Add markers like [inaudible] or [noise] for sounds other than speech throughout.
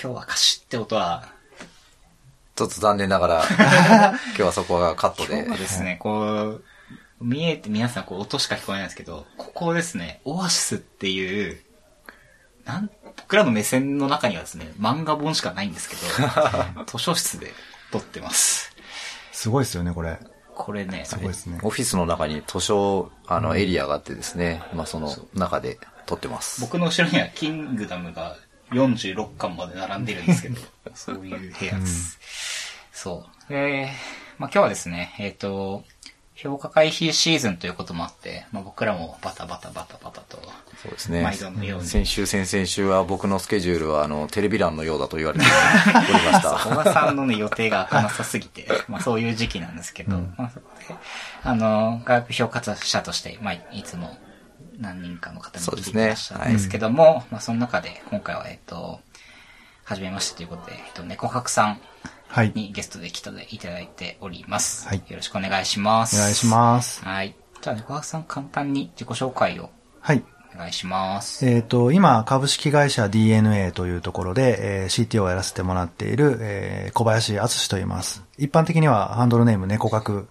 今日はカシって音は、ちょっと残念ながら、[laughs] 今日はそこがカットで今日。はですね、こう、見えて皆さんこう音しか聞こえないんですけど、ここですね、オアシスっていう、なん、僕らの目線の中にはですね、漫画本しかないんですけど、[laughs] 図書室で撮ってます。すごいですよね、これ。これね、すごいですね。オフィスの中に図書、あの、エリアがあってですね、まあその中で撮ってます。僕の後ろにはキングダムが46巻まで並んでるんですけど、[laughs] そういう部屋です。そう。えー、まあ今日はですね、えっ、と、評価回避シーズンということもあって、まあ僕らもバタバタバタバタと、そうですね毎度のよう。に先週、先々週は僕のスケジュールは、あの、テレビ欄のようだと言われておりました。[laughs] 小川さんのね、予定が開かなさすぎて、まあそういう時期なんですけど、まあそこで、あの、外部評価者として、まあいつも何人かの方に聞いていらっしゃるんですけども、まあその中で今回は、えっと、初めましてということで、えっと、猫白さんはい。にゲストで来ていただいております。はいよろしくお願いします。お願いします。はい。じゃあ猫白さん簡単に自己紹介をはい。お願いします。えっ、と、今、株式会社 DNA というところで、えー CTO をやらせてもらっている、えー小林敦と言います。一般的にはハンドルネーム猫角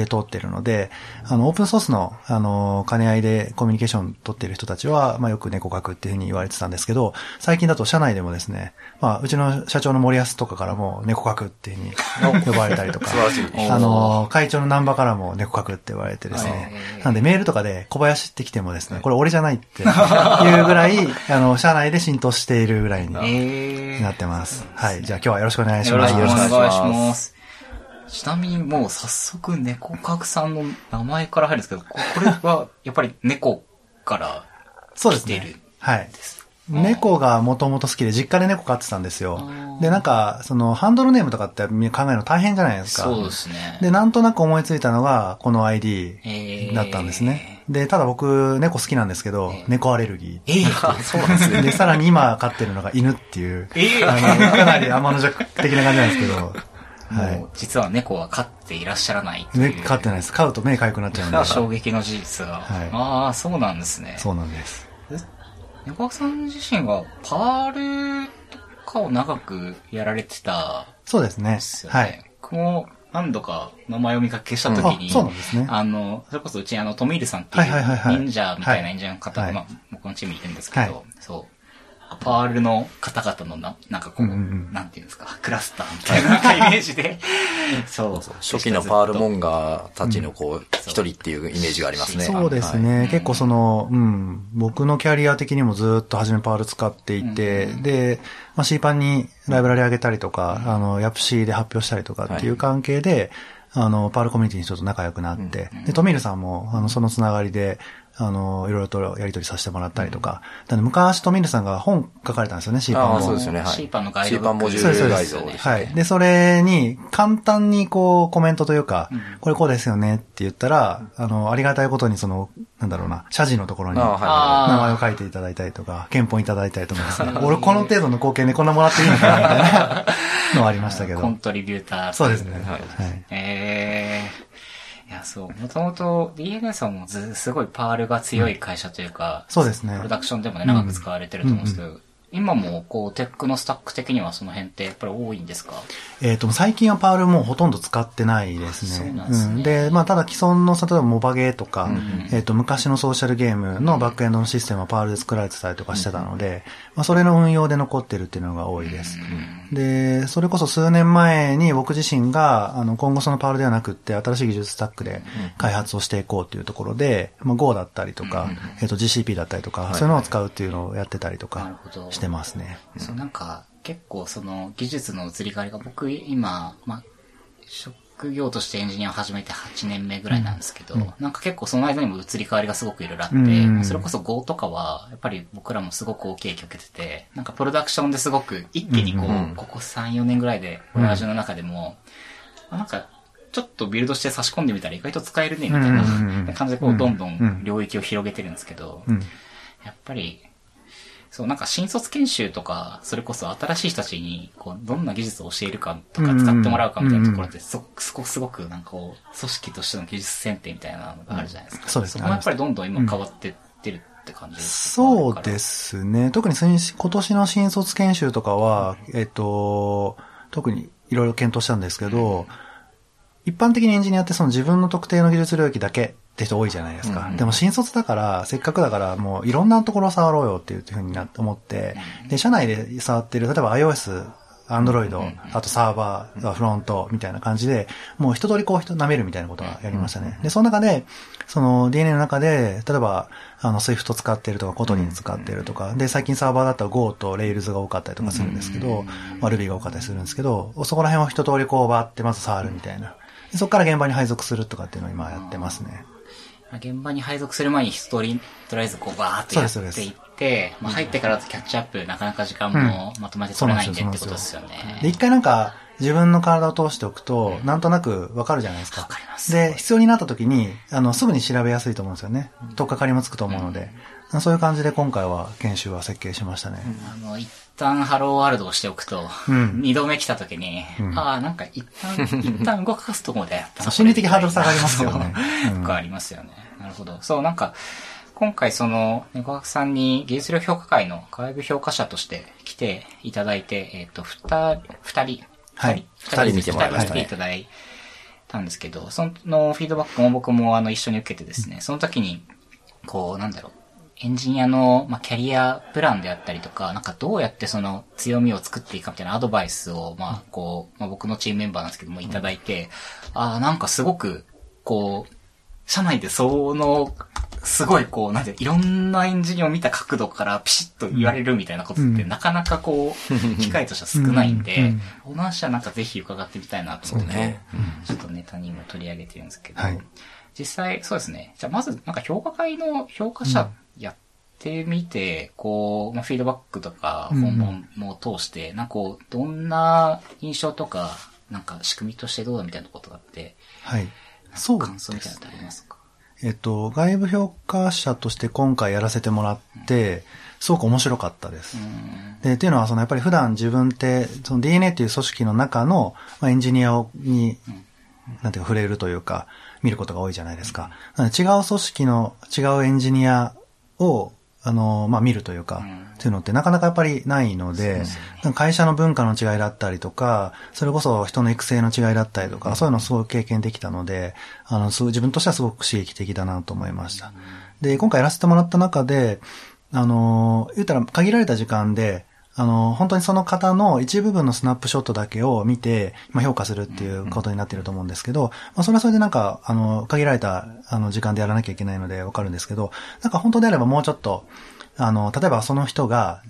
で通っているので、あの、オープンソースの、あの、兼ね合いでコミュニケーション取っている人たちは、まあ、よく猫角っていうふうに言われてたんですけど、最近だと社内でもですね、まあ、うちの社長の森安とかからも猫角っていうふうに呼ばれたりとか。[laughs] あの、会長のナンバからも猫角って言われてですねはい。なんでメールとかで小林って来てもですね、これ俺じゃないっていうぐらい、あの、社内で浸透しているぐらいにえー。なってます。はい。じゃあ今日はよろしくお願いします。よろしくお願いしま。ますちなみにもう早速猫角さんの名前から入るんですけど、ここれはやっぱり猫からそうです来てるね。はい。です。猫がもともと好きで、実家で猫飼ってたんですよで、なんか、その、ハンドルネームとかって考えるの大変じゃないですか。そうですね。で、なんとなく思いついたのが、このえ ID ーだったんですね。で、ただ僕、猫好きなんですけど、猫アレルギえー、ー。そうなんですね。で、さらに今飼ってるのが犬っていう、えーあの、かなり天の弱的な感じなんですけど、もはう実は猫は飼っていらっしゃらないい。という。ね、飼ってないです。飼うと目かゆくなっちゃうんで。衝撃の事実が。はいああ、そうなんですね。そうなんです。猫角さん自身がパールとかを長くやられてたそうですね。はい。僕も何度か名前を見かけした時に、あそうなんですねあの、それこそうちにあの、トミールさんっていうはいはいはいはい忍者みたいなはい忍者の方が、はいまあ、僕のチームにいるんですけど、はいそう。Perl の方々のな、なんかこう、うんうんうん。なんていうんですか、クラスターみたいななんかイメージで、[laughs] そう。初期の Perl Monger たちのこう、一人っていうイメージがありますね。そうですね、はい。結構その、うん、僕のキャリア的にもずっと初め Perl 使っていて、で、まあ、C パンにライブラリ上げたりとか、あの、 YAPC で発表したりとかっていう関係で、あの、 Perl コミュニティにちょっと仲良くなって、で、トミールさんも、あの、そのつながりで、あの、いろいろとやり取りさせてもらったりとか、なので昔トミールさんが本書かれたんですよね、C パンあも。あ、そうですよね。はい。C パンのガイドブック C パンモジュールガイそうですドね。はい。で、それに、簡単にこう、コメントというか、これこうですよねって言ったら、あの、ありがたいことにその、なんだろうな、謝辞のところに、名は前を書いていただいたりとか、憲法いただいたりとかですね。[laughs] 俺この程度の貢献でこんなもらっていいのかな、みたいなのはありましたけどコ。ントリビューター。そうですね。ははいい。ええいや、そう。もともと DNA さんもず、すごい Perl が強い会社というか、そうですね。プロダクションでもね、長く使われてると思うんですけど、今もこう、テックのスタック的にはその辺ってやっぱり多いんですか？えっ、と、最近は Perl もうほとんど使ってないですね。そうなんですね。で、まあ、ただ既存の、例えばモバゲーとか、んえっ、と、昔のソーシャルゲームのバックエンドのシステムは Perl で作られてたりとかしてたので、まあ、それの運用で残ってるっていうのが多いです。で、それこそ数年前に僕自身が、あの、今後そのパールではなくって、新しい技術スタックで開発をしていこうというところで、まあ、Go だったりとか、えっ、と、GCP だったりとか、そういうのを使うっていうのをやってたりとなるかほどしてますね。そう、なんか、結構その技術の移り変わりが僕今、まあ、職業としてエンジニアを始めて8年目ぐらいなんですけど、なんか結構その間にも移り変わりがすごくいろいろあって、うん。それこそ Go とかは、やっぱり僕らもすごく大きい影響を受けてて、なんかプロダクションですごく一気にこう、うんここ3、4年ぐらいで、親父の中でも、あなんか、ちょっとビルドして差し込んでみたら意外と使えるね、みたいうんうんうんな [laughs] 感じでこう、どんどうんん。領域を広げてるんですけど、うん。やっぱり、そう、なんか新卒研修とか、それこそ新しい人たちに、こう、どんな技術を教えるかとか、使ってもらうかみたいなところって、すごく、すごく、すごく、なんかこう、組織としての技術選定みたいなのがあるじゃないですか。そうですね。そこもやっぱりどんどん今変わってってるって感じそうですね。特に今年の新卒研修とかは、えっと、特にいろいろ検討したんですけど、一般的にエンジニアってその自分の特定の技術領域だけって人多いじゃないですか。でも新卒だから、せっかくだからもういろんなところを触ろうよっていうふうになって思って、で、社内で触ってる、例えば iOS アンドロイド、あとサーバー、フロントみたいな感じで、もう一通りこう人舐めるみたいなことはやりましたね。で、その中で、その DNA の中で、例えば、あの、Swift 使ってるとか、 Kotlin 使ってるとか、で、最近サーバーだったら Go と Rails が多かったりとかするんですけど、まあ Ruby が多かったりするんですけど、そこら辺を一通りこうバーってまず触るみたいな。そこから現場に配属するとかっていうのを今やってますね。現場に配属する前に一通り、とりあえずこうバーってやっていって、まあ入ってからとキャッチアップ、なかなか時間もまとめて取れないんでってことですよね。で、一回なんか、自分の体を通しておくと、なんとなくわかるじゃないですか。わかります。で、必要になった時に、あの、すぐに調べやすいと思うんですよね。とっかかりもつくと思うので。そういう感じで今回は研修は設計しましたね。あの、一旦ハローワールドをしておくと、二、度目来た時に、ああ、なんか一旦、[laughs] 一旦動かすとこでやった心理的ハードル下がりますよね。とかありますよね。なるほど。そう、なんか、今回その、猫学さんに技術力評価会の外部評価者として来ていただいて、えっ、ー、と、二人、二人、はい。二人見てもらいましたね。いただいたんですけど、そのフィードバックも僕もあの一緒に受けてですね、その時に、こう、なんだろう、エンジニアの、まあ、キャリアプランであったりとか、なんかどうやってその強みを作っていくかみたいなアドバイスを、まあ、こう、まあ、僕のチームメンバーなんですけども、いただいて、ああ、なんかすごく、こう、社内でその、すごいこう、なんて、いろんなエンジニアを見た角度からピシッと言われるみたいなことって、なかなかこう、機会としては少ないんで、この話はなんかぜひ伺ってみたいなと思って、ね、ちょっとネタにも取り上げてるんですけど、はい、実際、そうですね。じゃあまず、なんか評価会の評価者やってみて、こう、まあ、フィードバックとか本番も通して、なんかこう、どんな印象とか、なんか仕組みとしてどうだみたいなことがあって、はい。そう。感想みたいなのってありますか？えっと、外部評価者として今回やらせてもらって、すごく面白かったです。で、っていうのは、そのやっぱり普段自分って、その DNA っていう組織の中の、まあ、エンジニアに、なんていうか触れるというか、見ることが多いじゃないですか。違う組織の違うエンジニアをあの、まあ、見るというか、っていうのってなかなかやっぱりないので、で会社の文化の違いだったりとか、それこそ人の育成の違いだったりとか、そういうのをすごく経験できたので、あの、自分としてはすごく刺激的だなと思いました。で、今回やらせてもらった中で、あの、言ったら限られた時間で、あの、本当にその方の一部分のスナップショットだけを見て、まあ、評価するっていうことになっていると思うんですけど、まあ、それはそれでなんか、あの、限られた、あの、時間でやらなきゃいけないのでわかるんですけど、なんか本当であればもうちょっと、あの、例えばその人が、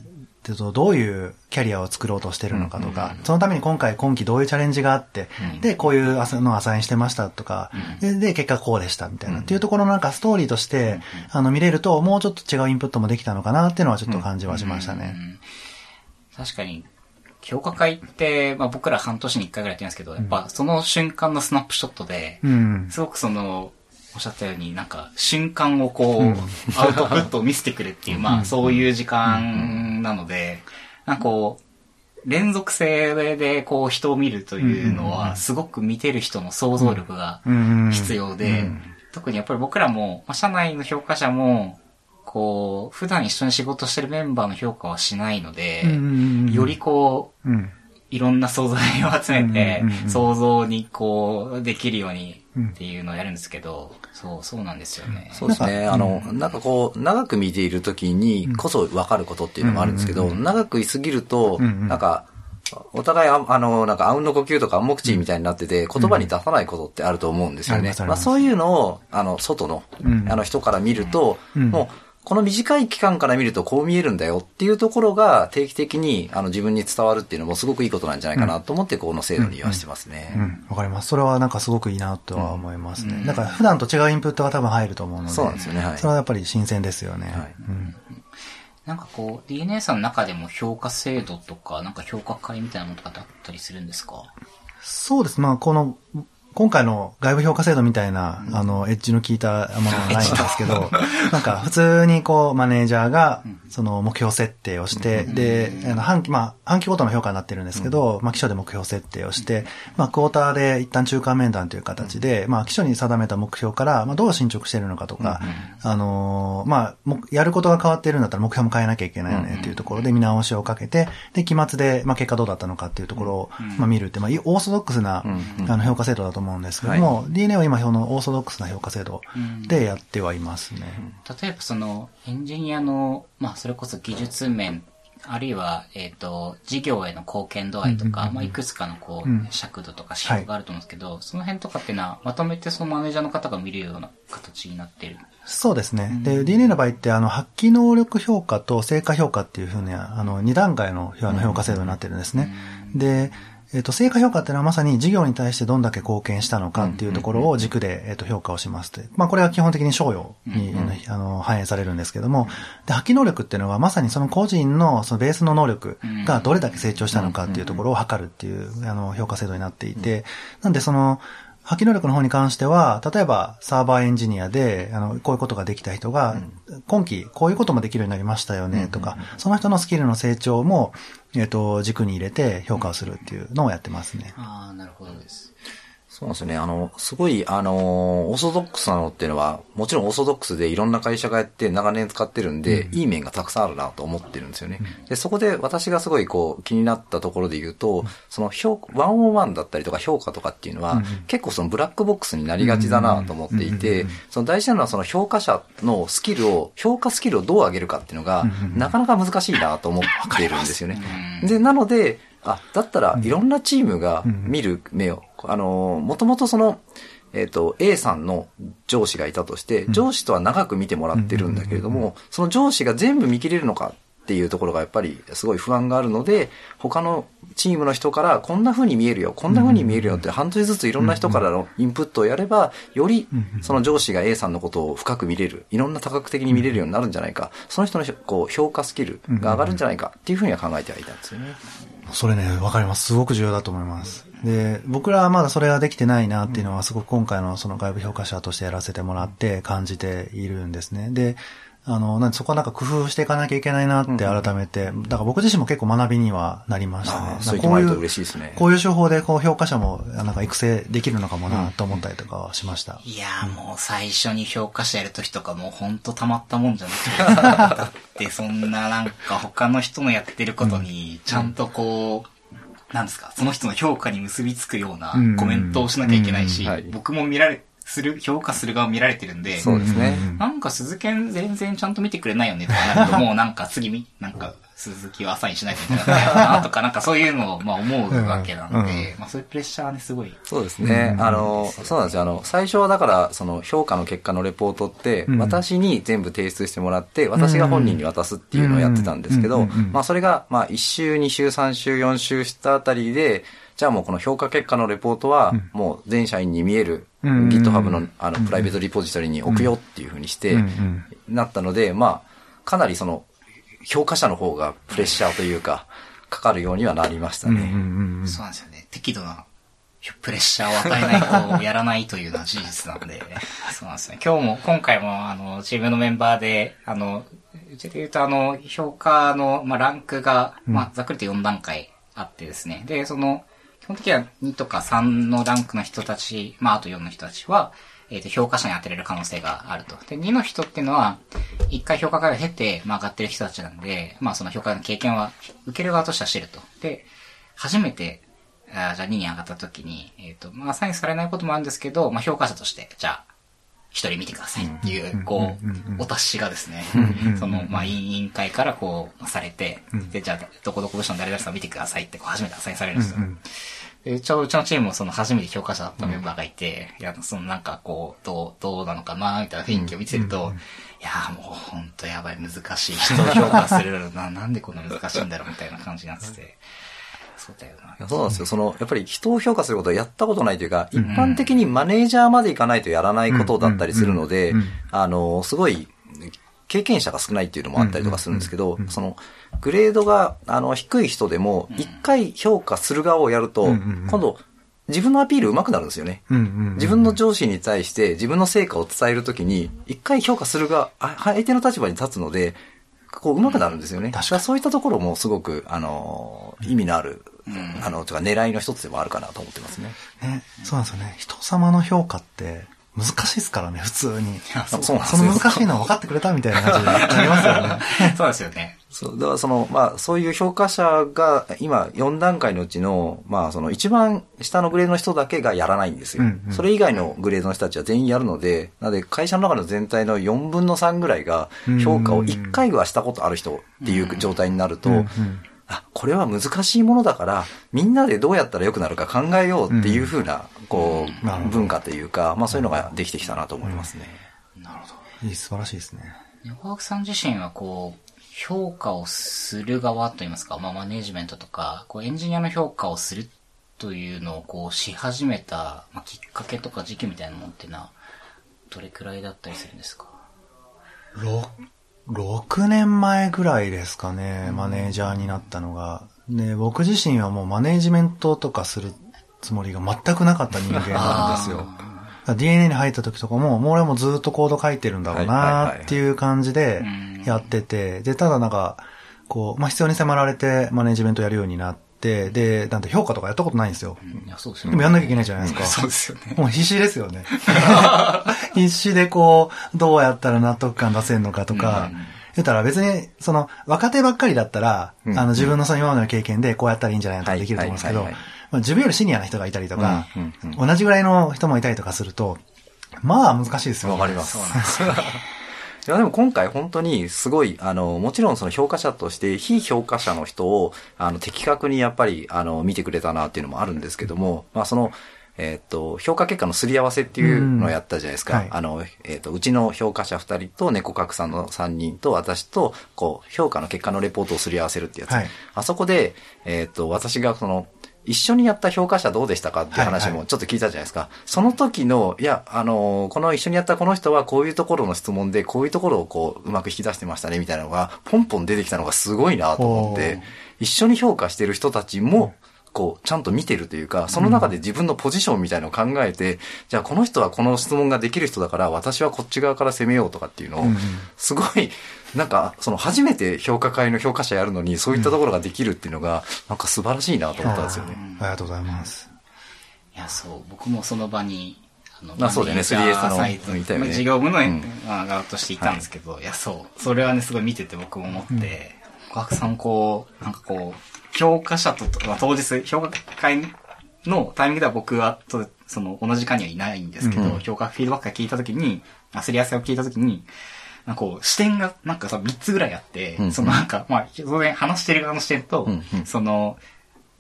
どういうキャリアを作ろうとしてるのかとか、そのために今回今期どういうチャレンジがあって、で、こういうのをアサインしてましたとか、で、で結果こうでしたみたいな、っていうところのなんかストーリーとして、あの、見れると、もうちょっと違うインプットもできたのかなっていうのはちょっと感じはしましたね。確かに、評価会って、まあ僕ら半年に一回ぐらいやってるんですけど、やっぱその瞬間のスナップショットで、すごくその、おっしゃったように、なんか、瞬間をこう、アウトプットを見せてくれっていう、まあ、そういう時間なので、なんかこう、連続性でこう人を見るというのは、すごく見てる人の想像力が必要で、特にやっぱり僕らも、まあ、社内の評価者も、こう、普段一緒に仕事してるメンバーの評価はしないので、よりこう、いろんな素材を集めて、想像にこう、できるようにっていうのをやるんですけど、そう、そうなんですよね。そうですね。あの、なんかこう、長く見ているときにこそ分かることっていうのもあるんですけど、長くいすぎると、なんか、お互いあ、あの、なんか、あうんの呼吸とか暗黙知みたいになってて、言葉に出さないことってあると思うんですよね。まあ、そういうのを、あの、外の、あの人から見ると、もう、この短い期間から見るとこう見えるんだよっていうところが定期的にあの自分に伝わるっていうのもすごくいいことなんじゃないかなと思ってこの制度にはしてますね。うん、わ、うんうん、かります。それはなんかすごくいいなとは思いますね。だから普段と違うインプットが多分入ると思うので。そうなんですよね。はい。それはやっぱり新鮮ですよね。はい。うんなんかこう、DNA さんの中でも評価制度とか、なんか評価会みたいなものとかってあったりするんですか？そうです。まあ、この、今回の外部評価制度みたいな、あの、エッジの効いたものはないんですけど、なんか普通にこう、マネージャーが、その目標設定をして、で、あの半期、まあ、半期ごとの評価になってるんですけど、まあ、基礎で目標設定をして、まあ、クォーターで一旦中間面談という形で、まあ、基礎に定めた目標から、まあ、どう進捗しているのかとか、あのまあ、やることが変わっているんだったら目標も変えなきゃいけないよねっていうところで見直しをかけて、で、期末で、まあ、結果どうだったのかっていうところを、まあ、見るって、まあ、オーソドックスな、あの、評価制度だと思うんですけども、DNA は今、このオーソドックスな評価制度でやってはいますね。例えば、その、エンジニアの、まあ、それこそ技術面、あるいは、えっ、ー、と、事業への貢献度合いとか、まあ、いくつかのこう、尺度とか指標があると思うんですけど、はい、その辺とかっていうのは、まとめてそのマネージャーの方が見るような形になってるそうですね。で、DNA の場合って、あの、発揮能力評価と成果評価っていうふうに、あの、二段階の評価制度になってるんですね。で、えっ、と、成果評価っていうのはまさに事業に対してどんだけ貢献したのかっていうところを軸で、えっ、と、評価をしますと。まあ、これは基本的に賞与に、あの、反映されるんですけども、で、発揮能力っていうのはまさにその個人のそのベースの能力がどれだけ成長したのかっていうところを測るっていう、あの、評価制度になっていて、なんでその、発揮能力の方に関しては、例えばサーバーエンジニアで、あの、こういうことができた人が、今期こういうこともできるようになりましたよね、とか、その人のスキルの成長も、えっ、と、軸に入れて評価をするっていうのをやってますね。ああ、なるほどです。そうなんですよね。あの、すごい、あの、オーソドックスなのっていうのは、もちろんオーソドックスでいろんな会社がやって長年使ってるんで、うん、いい面がたくさんあるなと思ってるんですよね。うん、で、そこで私がすごいこう気になったところで言うと、うん、その評、ワンオンワンだったりとか評価とかっていうのは、結構そのブラックボックスになりがちだなと思っていて、その大事なのはその評価者のスキルを、評価スキルをどう上げるかっていうのが、なかなか難しいなと思ってるんですよね。で、なので、あ、だったらいろんなチームが見る目を、あの、もともとその、えっ、ー、と、A さんの上司がいたとして、上司とは長く見てもらってるんだけれども、その上司が全部見切れるのかっていうところがやっぱりすごい不安があるので、他のチームの人からこんな風に見えるよ、こんな風に見えるよって半年ずついろんな人からのインプットをやれば、よりその上司が A さんのことを深く見れる、いろんな多角的に見れるようになるんじゃないか、その人のこう評価スキルが上がるんじゃないかっていうふうには考えてはいたんですよね。それね、わかります。すごく重要だと思います。で、僕らはまだそれができてないなっていうのは、すごく今回のその外部評価者としてやらせてもらって感じているんですね。で、あの、なんでそこはなんか工夫していかなきゃいけないなって改めて、うん、だから僕自身も結構学びにはなりましたね。そういう嬉しいですね。こういう手法でこう評価者もなんか育成できるのかもなと思ったりとかはしました。いやーもう最初に評価者やるときとかもうほんとたまったもんじゃなくて、[laughs] だってそんななんか他の人のやってることにちゃんとこう、なんですか、その人の評価に結びつくようなコメントをしなきゃいけないし、僕も見られ、する、評価する側見られてるんで、そうですね。なんか鈴研全然ちゃんと見てくれないよねとかなると、もうなんか次み、なんか鈴木をアサインしないといけないなとか、なんかそういうのをまあ思うわけなんで、まあそういうプレッシャーね、すごい。そうですね。あの、そうなんですよ。あの、最初はだから、その評価の結果のレポートって、私に全部提出してもらって、私が本人に渡すっていうのをやってたんですけど、まあそれが、まあ1週、2週、3週、4週したあたりで、じゃあもうこの評価結果のレポートは、もう全社員に見える GitHub のあのプライベートリポジトリに置くよっていうふうにして、なったので、まあ、かなりその評価者の方がプレッシャーというか、かかるようにはなりましたね。そうなんですよね。適度なプレッシャーを与えないとやらないというのは事実なんで、[laughs] そうなんですね。今日も、今回も、あの、チームのメンバーで、あの、うちで言うと、あの、評価の、まあ、ランクが、まあ、ざっくりと4段階あってですね。で、その、基本的には2とか3のランクの人たち、まあ、あと4の人たちは、えっ、ー、と、評価者に当てれる可能性があると。で、2の人っていうのは、1回評価会を経て、まあ、上がってる人たちなんで、まあ、その評価の経験は、受ける側としてはしてると。で、初めて、あじゃあ2に上がった時に、えっ、ー、と、まあ、サインされないこともあるんですけど、まあ、評価者として、じゃあ、一人見てくださいっていう、こう、お達しがですね、その、まあ、委員会からこう、されて、で、じゃあ、どこどこ部署の誰々さん見てくださいって、こう、初めてアサインされるんですよ。で、ちょうちのチームもその初めて評価者だったメンバーがいて、うん、いや、そのなんかこう、どう、どうなのかな、みたいな雰囲気を見てると、うん、いや、もうほんとやばい、難しい。人を評価するな、なんでこんな難しいんだろう、みたいな感じになってて。そうだよな。そうなんですよ。その、やっぱり人を評価することはやったことないというか、一般的にマネージャーまでいかないとやらないことだったりするので、あの、すごい、経験者が少ないっていうのもあったりとかするんですけど、その、グレードが、あの、低い人でも、一回評価する側をやると、今度、自分のアピール上手くなるんですよね。自分の上司に対して自分の成果を伝えるときに、一回評価するが、相手の立場に立つので、こう、上手くなるんですよね。確かそういったところもすごく、あの、意味のある、うん、あの、とか狙いの一つでもあるかなと思ってますね。ね、そうなんですよね。人様の評価って、難しいですからね、普通に。そうその難しいの分かってくれたみたいな感じになりますよね。[laughs] そうですよね。そう、だからその、まあ、そういう評価者が、今、4段階のうちの、まあ、その一番下のグレードの人だけがやらないんですよ。うんうん、それ以外のグレードの人たちは全員やるので、なので、会社の中の全体の4分の3ぐらいが、評価を1回はしたことある人っていう状態になると、うんうんあ、これは難しいものだから、みんなでどうやったら良くなるか考えようっていうふうな、こう、文化というか、まあそういうのができてきたなと思いますね。なるほど。いい、素晴らしいですね。横枠さん自身はこう、評価をする側といいますか、まあマネージメントとか、こうエンジニアの評価をするというのをこうし始めた、まあ、きっかけとか時期みたいなものっていうのは、どれくらいだったりするんですか？6年前ぐらいですかね、マネージャーになったのが。で、僕自身はもうマネージメントとかするつもりが全くなかった人間なんですよ。DNA に入った時とかも、もう俺もずっとコード書いてるんだろうなっていう感じでやってて、で、ただなんか、こう、まあ、必要に迫られてマネージメントやるようになって、で、なんて評価とかやったことないんですよ。いや、そうですよね。でもやんなきゃいけないじゃないですか。そうですよね。もう必死ですよね。[laughs] 必死でこう、どうやったら納得感出せるのかとか、言ったら別に、その、若手ばっかりだったら、あの、自分のその今までの経験でこうやったらいいんじゃないかとできると思うんですけど、まあ、自分よりシニアな人がいたりとか、同じぐらいの人もいたりとかすると、まあ難しいですよ。わかります。そうなんですよ。いやでも今回本当にすごい、あの、もちろんその評価者として非評価者の人を、あの、的確にやっぱり、あの、見てくれたなっていうのもあるんですけども、まあその、えっ、ー、と、評価結果のすり合わせっていうのをやったじゃないですか。うんはい、あの、えっ、ー、と、うちの評価者二人と猫角さんの三人と私と、こう、評価の結果のレポートをすり合わせるってやつ。はい、あそこで、えっ、ー、と、私がその、一緒にやった評価者どうでしたかっていう話もちょっと聞いたじゃないですか。はいはい、その時の、いや、あの、この一緒にやったこの人はこういうところの質問で、こういうところをこう、うまく引き出してましたね、みたいなのが、ポンポン出てきたのがすごいなと思って、一緒に評価してる人たちも、こう、ちゃんと見てるというか、その中で自分のポジションみたいのを考えて、うん、じゃあこの人はこの質問ができる人だから、私はこっち側から攻めようとかっていうのを、すごい、なんか、その初めて評価会の評価者やるのに、そういったところができるっていうのが、なんか素晴らしいなと思ったんですよね。ありがとうございます。いや、そう、僕もその場に、あの、あそうだよね、3S の、いたよね。事業部の、うん、側としていたんですけど、はい、いや、そう、それはね、すごい見てて僕も思って、小、う、ん、さんこう、なんかこう、評価者と、まあ、当日、評価会のタイミングでは僕はと、その、同じ間にはいないんですけど、うん、評価フィードバックが聞いたときに、あ、すり合わせを聞いたときに、なんかこう、視点がなんかさ、3つぐらいあって、うん、そのなんか、まあ、当然話してる側の視点と、うんうん、その、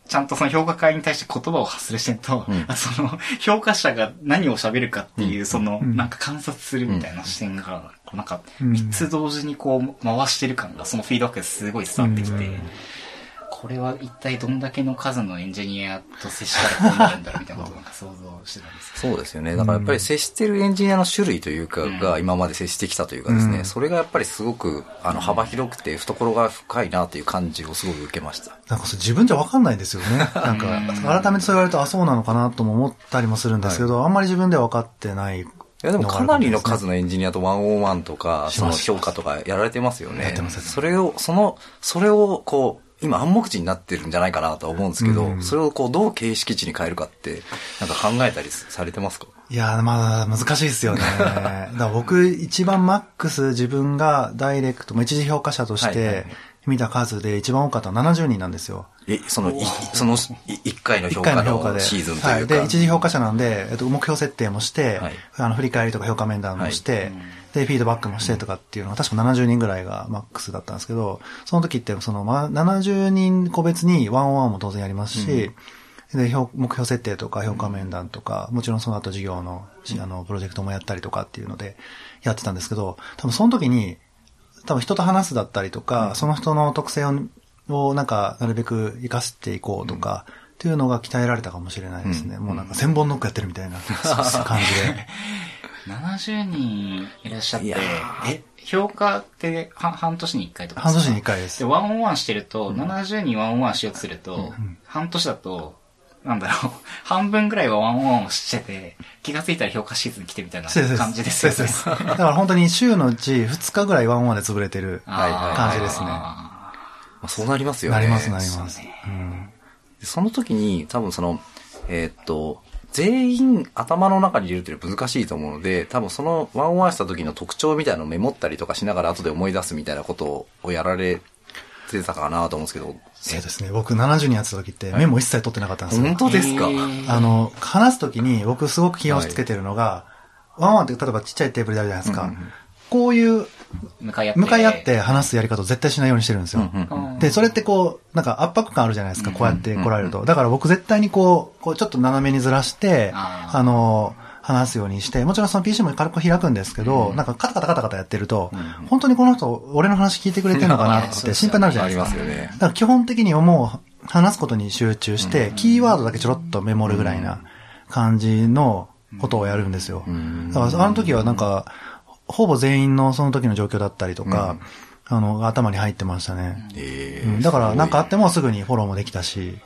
ちゃんとその評価会に対して言葉を発する視点と、うん、その、評価者が何を喋るかっていう、その、なんか観察するみたいな視点が、なん。か、3つ同時にこう、回してる感が、そのフィードバックですごい伝わってきて、これは一体どんだけの数のエンジニアと接したらこうなるんだろうみたいなことをなんか想像してたんですそうですよね。だからやっぱり接してるエンジニアの種類というか、が今まで接してきたというかですね、うん、それがやっぱりすごくあの幅広くて懐が深いなという感じをすごく受けました。なんか自分じゃわかんないですよね。[laughs] なんか、改めてそう言われると、あ、そうなのかなとも思ったりもするんですけど、はい、あんまり自分では分かってないいやでもかなりの数のエンジニアと101とか、その評価とかやられてますよね。やってます。それを、その、それをこう、今暗黙知になってるんじゃないかなとは思うんですけど、うん、それをこうどう形式値に変えるかって、なんか考えたりされてますか？いやまあ難しいですよね。[laughs] だ僕一番マックス自分がダイレクト、一時評価者として見た数で一番多かったのは70人なんですよ。え、その、いその1回の評価のシーズンというか。はい。で、一時評価者なんで、えっと、目標設定もして、はい、あの、振り返りとか評価面談もして、はいで、フィードバックもしてとかっていうのは、確か70人ぐらいがマックスだったんですけど、その時って、その、まあ、70人個別にワンオンワンも当然やりますし、うん、で、目標設定とか評価面談とか、もちろんその後事業の、あの、プロジェクトもやったりとかっていうので、やってたんですけど、多分その時に、多分人と話すだったりとか、うん、その人の特性を、をなんか、なるべく活かしていこうとか、っていうのが鍛えられたかもしれないですね。うん、もうなんか千本ノックやってるみたいな [laughs] 感じで。70人いらっしゃって、え、評価って半年に1回とか半年に1回です。で、ワンオンワンしてると、うん、70人ワンオンワンしようとすると、うん、半年だと、なんだろう、[laughs] 半分ぐらいはワンワンをしてて、気がついたら評価シーズン来てみたいな感じですよね。そうです。だから本当に週のうち2日ぐらいワンワンで潰れてる感じですね。そうなりますよね。なります、なります。うん、その時に多分その、えー、っと、全員頭の中に入れるって難しいと思うので、多分そのワンワンした時の特徴みたいなのをメモったりとかしながら後で思い出すみたいなことをやられてたかなと思うんですけど。そうですね。僕70人やってた時ってメモ一切取ってなかったんですよ。本当ですか？あの、話す時に僕すごく気をつけてるのが、はい、ワンワンって例えばちっちゃいテーブルであるじゃないですか。うんうんこういう向かい合って。向かい合って話すやり方を絶対しないようにしてるんですよ。で、それってこう、なんか圧迫感あるじゃないですか、こうやって来られると。だから僕絶対にこう、こうちょっと斜めにずらして、あの、話すようにして、もちろんその PC も軽く開くんですけど、なんかカタカタカタカタやってると、本当にこの人、俺の話聞いてくれてるのかなって [laughs] 心配になるじゃないですか。すよね。だから基本的にはもう、話すことに集中して、キーワードだけちょろっとメモるぐらいな感じのことをやるんですよ。だからあの時はなんか、ほぼ全員のその時の状況だったりとか、うん、あの、頭に入ってましたね。えー、うん、だから、なんかあってもすぐにフォローもできたし、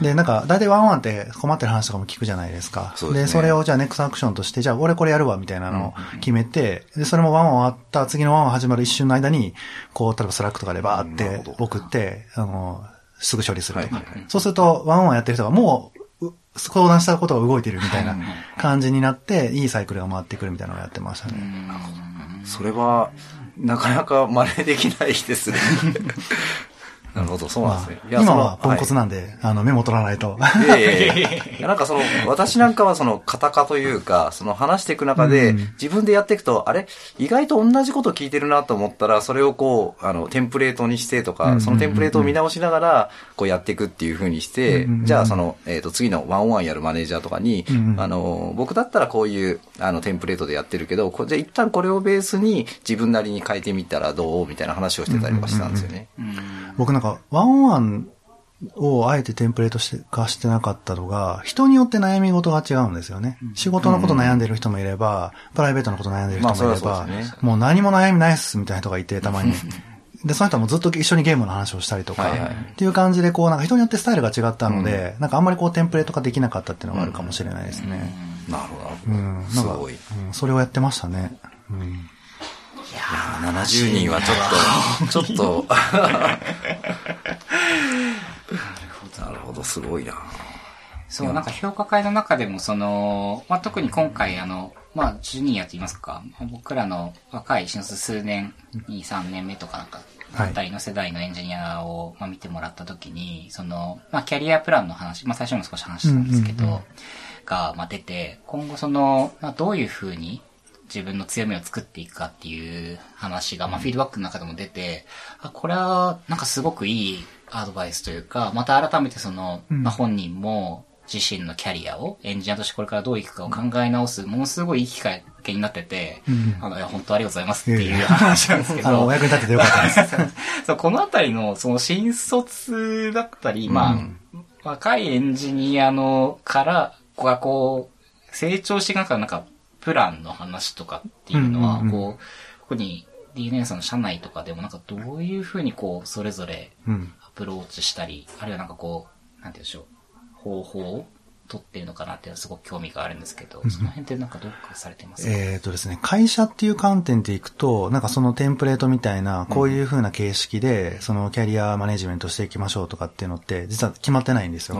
で、なんか、大体ワンワンって困ってる話とかも聞くじゃないですか。そで、ね、それをじゃあネクストアクションとして、じゃあ俺これやるわ、みたいなのを決めて、で、それも1on1 終わった次の1on1 始まる一瞬の間に、こう、例えば Slack とかでバーって送って、あの、すぐ処理するとか。はいはいはい、そうすると、1on1 やってる人がもう、相談したことが動いてるみたいな感じになって、いいサイクルが回ってくるみたいなのをやってましたね。それは、なかなか真似できないですね。[laughs] なるほど、そうなんですね。まあ、今はポンコツなんで、はい、あの、メモ取らないと。いやいやいや [laughs] なんかその、私なんかはその、型化というか、その話していく中で、自分でやっていくと、あれ？意外と同じこと聞いてるなと思ったら、それをこう、あの、テンプレートにしてとか、そのテンプレートを見直しながら、こうやっていくっていうふうにして、じゃあその、えっ、と、次のワンオンワンやるマネージャーとかに、あの、僕だったらこういう、あの、テンプレートでやってるけど、じゃあ一旦これをベースに自分なりに変えてみたらどう？みたいな話をしてたりとかしたんですよね。僕なんか、ワンオンワンをあえてテンプレートして化してなかったのが、人によって悩み事が違うんですよね。仕事のこと悩んでる人もいれば、プライベートのこと悩んでる人もいれば、もう何も悩みないっすみたいな人がいて、たまに。[laughs] で、その人もずっと一緒にゲームの話をしたりとか、っていう感じで、こう、なんか人によってスタイルが違ったので、なんかあんまりこうテンプレート化できなかったっていうのがあるかもしれないですね。なるほど。うん。なんか、うん、それをやってましたね。うん。いやー、70人はちょっと、ちょっと、すごいな。そう、なんか評価会の中でも、その、まあ、特に今回、あの、まあ、ジュニアと言いますか、僕らの若い新卒数年、2、3年目とかなんか、あたりの世代のエンジニアを、まあ、見てもらったときに、その、まあ、キャリアプランの話、まあ、最初にも少し話したんですけど、が、まあ、出て、今後その、まあ、どういうふうに、自分の強みを作っていくかっていう話が、まあ、フィードバックの中でも出て、あ、これは、なんかすごくいいアドバイスというか、また改めてその、まあ、本人も自身のキャリアをエンジニアとしてこれからどういくかを考え直す、ものすごいいい機会になってて、うん、あの、いや、本当ありがとうございますっていう話なんですけど。あの、お役に立っててよかったです。[laughs] そう、このあたりの、その新卒だったり、まあ、うん、若いエンジニアのから、ここがこう、成長していく中、なんか、プランの話とかっていうのは、こう、ここに DNA さんの社内とかでもなんかどういうふうにこう、それぞれアプローチしたり、あるいはなんかこう、なんて言うんでしょう、方法取ってるのかなっていうのはすごく興味があるんですけど、その辺ってなんかどうかされてますか、えっ、とですね、会社っていう観点でいくと、なんかそのテンプレートみたいな、こういう風な形式で、そのキャリアマネジメントしていきましょうとかっていうのって、実は決まってないんですよ。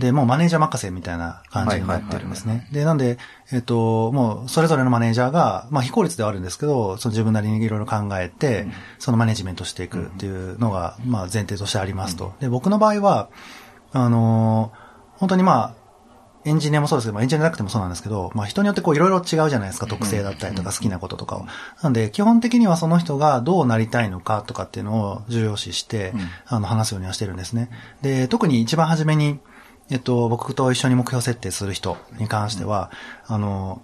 で、もうマネージャー任せみたいな感じになってるんですね。で、なんで、えっ、と、もうそれぞれのマネージャーが、まあ非効率ではあるんですけど、その自分なりにいろいろ考えて、そのマネジメントしていくっていうのが、まあ前提としてありますと。で、僕の場合は、あの本当にまあ、エンジニアもそうですけど、まあ、エンジニアなくてもそうなんですけど、まあ、人によってこういろいろ違うじゃないですか、特性だったりとか好きなこととかを。なんで、基本的にはその人がどうなりたいのかとかっていうのを重要視して、あの、話すようにはしてるんですね。で、特に一番初めに、えっと、僕と一緒に目標設定する人に関しては、あの、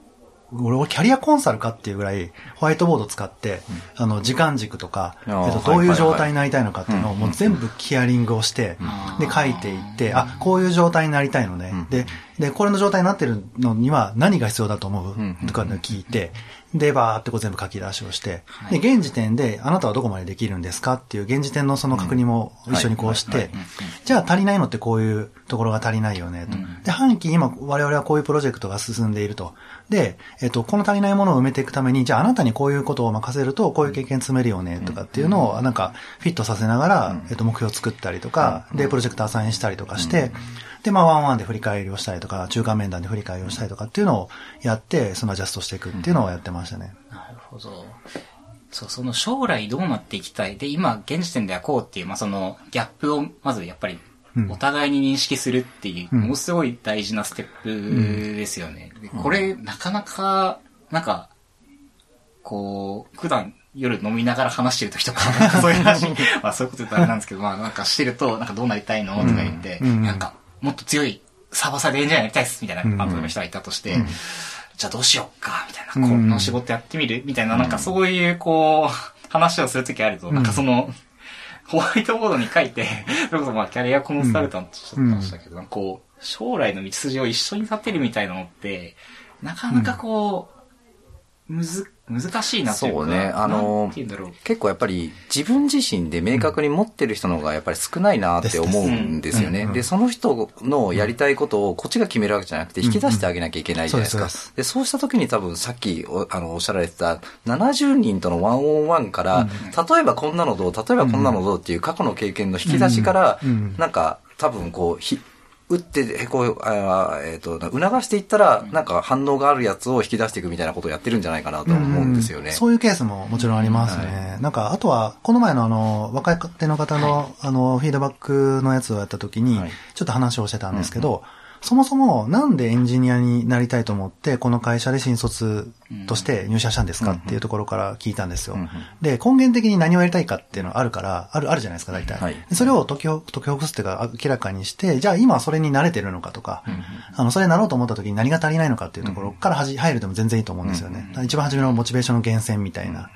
俺、キャリアコンサルかっていうぐらい、ホワイトボード使って、あの、時間軸とか、えっと、どういう状態になりたいのかっていうのを、もう全部ヒアリングをして、で、書いていって、あ、こういう状態になりたいのね。で、で、これの状態になってるのには何が必要だと思う？とか聞いて、で、バーってこう全部書き出しをして、で、現時点であなたはどこまでできるんですかっていう現時点のその確認も一緒にこうして、じゃあ足りないのってこういうところが足りないよねと。で、半期今我々はこういうプロジェクトが進んでいると。で、えっと、この足りないものを埋めていくために、じゃああなたにこういうことを任せると、こういう経験積めるよねとかっていうのを、なんか、フィットさせながら、えっと、目標を作ったりとか、で、プロジェクトアサインしたりとかして、で、まあ、ワンワンで振り返りをしたりとか、中間面談で振り返りをしたりとかっていうのをやって、そのアジャストしていくっていうのをやってましたね。なるほど。そう、その将来どうなっていきたい？で、今、現時点ではこうっていう、まあ、その、ギャップを、まずやっぱり、お互いに認識するっていう、ものすごい大事なステップですよね。これ、なかなか、なんか、こう、普段夜飲みながら話してる時とか、[laughs] そういう話、まあそういうこと言ったらあれなんですけど、まあなんかしてると、なんかどうなりたいの？とか言って、なんか、もっと強いサバサでエンジニアやりたいっすみたいなバンドの人がいたとして、じゃあどうしようかみたいな、この仕事やってみるみたいな、なんかそういうこう、話をするときあると、なんかその、ホワイトボードに書いて、[laughs] それこそまあキャリアコンサルタントしちゃったましたけど、うん、こう、将来の道筋を一緒に立てるみたいなのって、なかなかこう、むず、難しいなというか。そうね。あの、結構やっぱり自分自身で明確に持ってる人の方がやっぱり少ないなって思うんですよね。で、その人のやりたいことをこっちが決めるわけじゃなくて引き出してあげなきゃいけないじゃないですか。で、そうした時に多分さっきおあのおっしゃられてた70人とのワンオンワンから、例えばこんなのどう、例えばこんなのどうっていう過去の経験の引き出しから、なんか多分こう、打って、こう、あえっ、ー、と、促していったら、なんか反応があるやつを引き出していくみたいなことをやってるんじゃないかなと思うんですよね。うん、そういうケースももちろんありますね。はい、なんか、あとは、この前のあの、若い手の方の、はい、あの、フィードバックのやつをやった時に、ちょっと話をしてたんですけど、うんうんそもそもなんでエンジニアになりたいと思って、この会社で新卒として入社したんですかっていうところから聞いたんですよ。で、根源的に何をやりたいかっていうのはあるから、ある、あるじゃないですか、大体。はい、それを解き解きほぐすっていうか、明らかにして、じゃあ今はそれに慣れてるのかとか、あの、それになろうと思った時に何が足りないのかっていうところからはじ入るでも全然いいと思うんですよね。一番初めのモチベーションの源泉みたいな。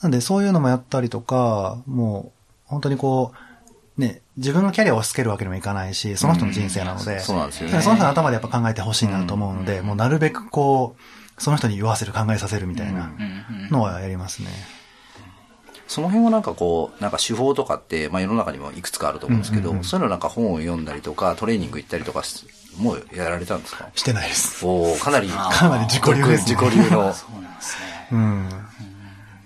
なんで、そういうのもやったりとか、もう、本当にこう、ね、自分のキャリアを押し付けるわけにもいかないし、その人の人生なので、うん、そうなんですよね。その人の頭でやっぱ考えてほしいなと思うので、うん、もうなるべくこう、その人に言わせる、考えさせるみたいなのはやりますね。その辺はなんかこう、なんか手法とかって、まあ世の中にもいくつかあると思うんですけど、そういうのなんか本を読んだりとか、トレーニング行ったりとかもうやられたんですか？してないです。おかなり、かなり自己流です、ね、自己流の。[laughs] そうなんですね。うん。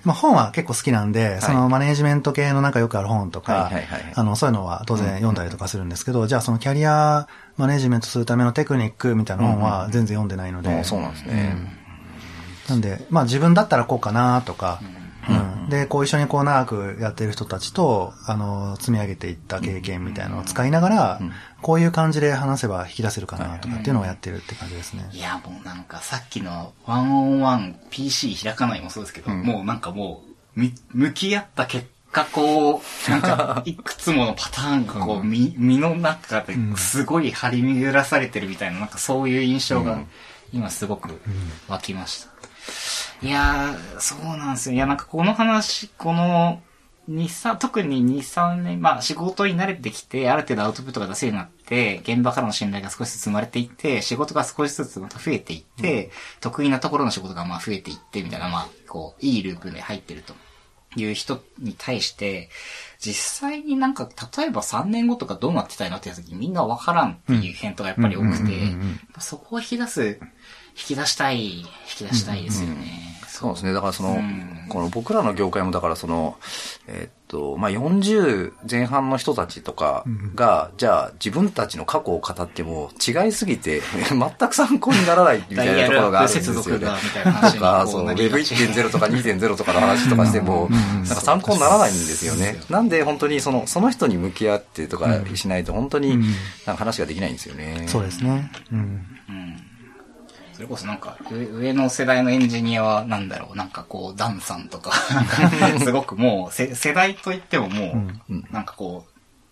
まあ本は結構好きなんで、はい、そのマネージメント系のなんかよくある本とか、あの、そういうのは当然読んだりとかするんですけど、うん、じゃあそのキャリアマネージメントするためのテクニックみたいな本は全然読んでないので。うんうん、そうなんですね。なんで、まあ自分だったらこうかなとか、うん。で、こう一緒にこう長くやってる人たちと、あの、積み上げていった経験みたいなのを使いながら、こういう感じで話せば引き出せるかなとかっていうのをやってるって感じですね。いや、もうなんかさっきのワンオンワン PC 開かないもそうですけど、もうなんかもう、み、向き合った結果こう、なんか、いくつものパターンがこう、身、身の中ですごい張り巡らされてるみたいな、なんかそういう印象が、今すごく湧きました。いやー、そうなんですよ。いや、なんかこの話、この、2、3、特に2、3年、まあ仕事に慣れてきて、ある程度アウトプットが出せるようになって、現場からの信頼が少しずつ生まれていって、仕事が少しずつまた増えていって、うん、得意なところの仕事がまあ増えていって、みたいな、まあ、こう、いいループで入ってるという人に対して、実際になんか、例えば3年後とかどうなってたいのってやつにみんなわからんっていう返答がやっぱり多くて、そこを引き出す引き出したい、引き出したいですよね。うんうん、そうですね。だからその、うん、この僕らの業界もだからその、えー、っと、まあ、40前半の人たちとかが、じゃあ自分たちの過去を語っても違いすぎて、[laughs] 全く参考にならないみたいなところがあるんですよね。とか、その Web1.0 とか2.0とかの話とかしても、なんか参考にならないんですよね。なんで本当にその、その人に向き合ってとかしないと本当になんか話ができないんですよね。そうですね。うんそれこそなんか、上の世代のエンジニアはなんだろう、なんかこう、ダンさんとか [laughs] すごくもう、世代といってももう、うん、なんかこ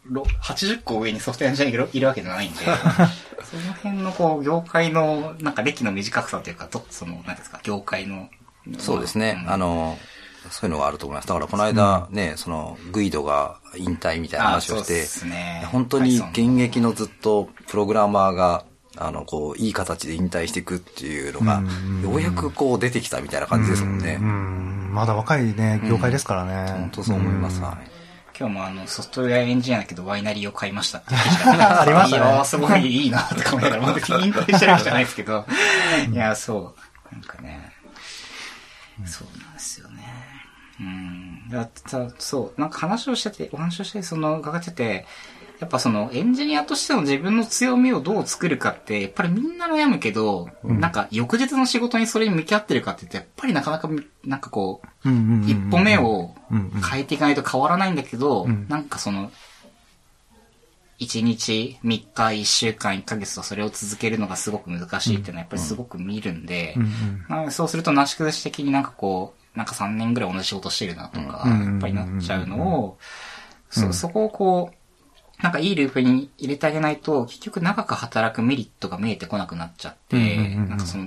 う、80個上にソフトウェアエンジニアいるわけじゃないんで、[laughs] その辺のこう、業界の、なんか歴の短さというか、とその、なんですか、業界の。そうですね、うん、あの、そういうのがあると思います。だからこの間ね、その、グイドが引退みたいな話をして、ね、本当に現役のずっとプログラマーがあの、こう、いい形で引退していくっていうのが、ようやくこう出てきたみたいな感じですもんね。うんまだ若いね、業界ですからね。本当そう思います。はい。今日もあの、ソフトウェアエンジニアだけどワイナリーを買いましたって [laughs] ありましたねいやすごいいいなとか思いながら、まだピンとしてるわけじゃないですけど、[laughs] いや、そう。なんかね、そうなんですよね。うん。だったそう、なんか話をしてて、お話をしてて、その、伺ってて、やっぱそのエンジニアとしての自分の強みをどう作るかって、やっぱりみんな悩むけど、なんか翌日の仕事にそれに向き合ってるかって言って、やっぱりなかなか、なんかこう、うんうんうんうん一歩目をうんうん。変えていかないと変わらないんだけど、ん。なんかその、1日、3日、1週間、1ヶ月とそれを続けるのがすごく難しいっていうのはやっぱりすごく見るんで、うん。うんまあそうするとなし崩し的になんかこう、なんか3年ぐらい同じ仕事してるなとか、うんやっぱりなっちゃうのを、そ、そこをこう、なんかいいループに入れてあげないと、結局長く働くメリットが見えてこなくなっちゃって、うんうんうんうんなんかその、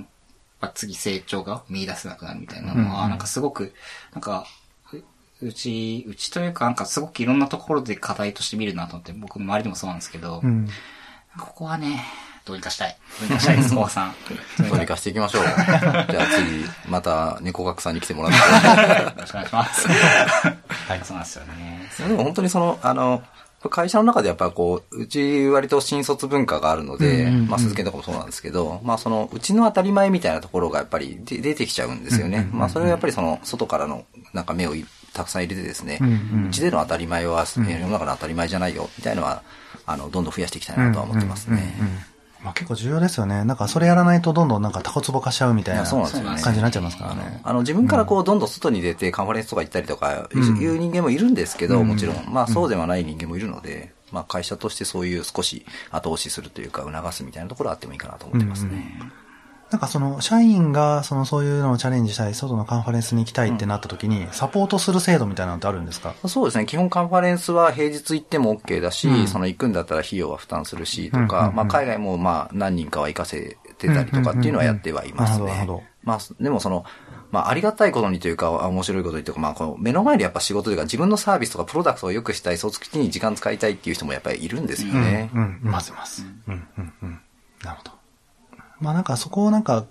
まあ次成長が見出せなくなるみたいなのは、うんうんなんかすごく、なんか、ううち、うちというかなんかすごくいろんなところで課題として見るなと思って、僕の周りでもそうなんですけど、うんここはね、どうにかしたい。どうにかしたいです、[laughs] さん。どうにかしていきましょう。[laughs] じゃあ次、また猫学さんに来てもらって。よろしくお願いします。[laughs] はい。そうなんですよね。でも本当にその、あの、会社の中でやっぱこう、うち割と新卒文化があるので、まあ鈴木とかもそうなんですけど、まあその、うちの当たり前みたいなところがやっぱりで出てきちゃうんですよね。まあそれはやっぱりその、外からのなんか目をいたくさん入れてですね、うちでの当たり前は、世の中の当たり前じゃないよ、みたいなのは、あの、どんどん増やしていきたいなとは思ってますね。うんうんうんまあ、結構重要ですよね。なんかそれやらないとどんどんなんかタコツボ化しちゃうみたいな感じになっちゃいますからね。あの、自分からこう、どんどん外に出てカンファレンスとか行ったりとか、うんいう人間もいるんですけど、うんもちろん。まあ、そうではない人間もいるので、まあ、会社としてそういう少し後押しするというか、促すみたいなところはあってもいいかなと思ってますね。なんかその、社員がそのそういうのをチャレンジしたい、外のカンファレンスに行きたいってなった時に、サポートする制度みたいなのってあるんですか？そうですね。基本カンファレンスは平日行っても OK だし、うんその行くんだったら費用は負担するし、とか、うんうんうんまあ海外もまあ何人かは行かせてたりとかっていうのはやってはいますねうんうんうんなるほど。まあ、でもその、まあありがたいことにというか、面白いことにというか、まあこの目の前でやっぱ仕事というか自分のサービスとかプロダクトを良くしたい、そっちに時間使いたいっていう人もやっぱりいるんですよね。うん、うん、いますいます。うん、うん、うん。なるほど。まあなんかそこをなんか、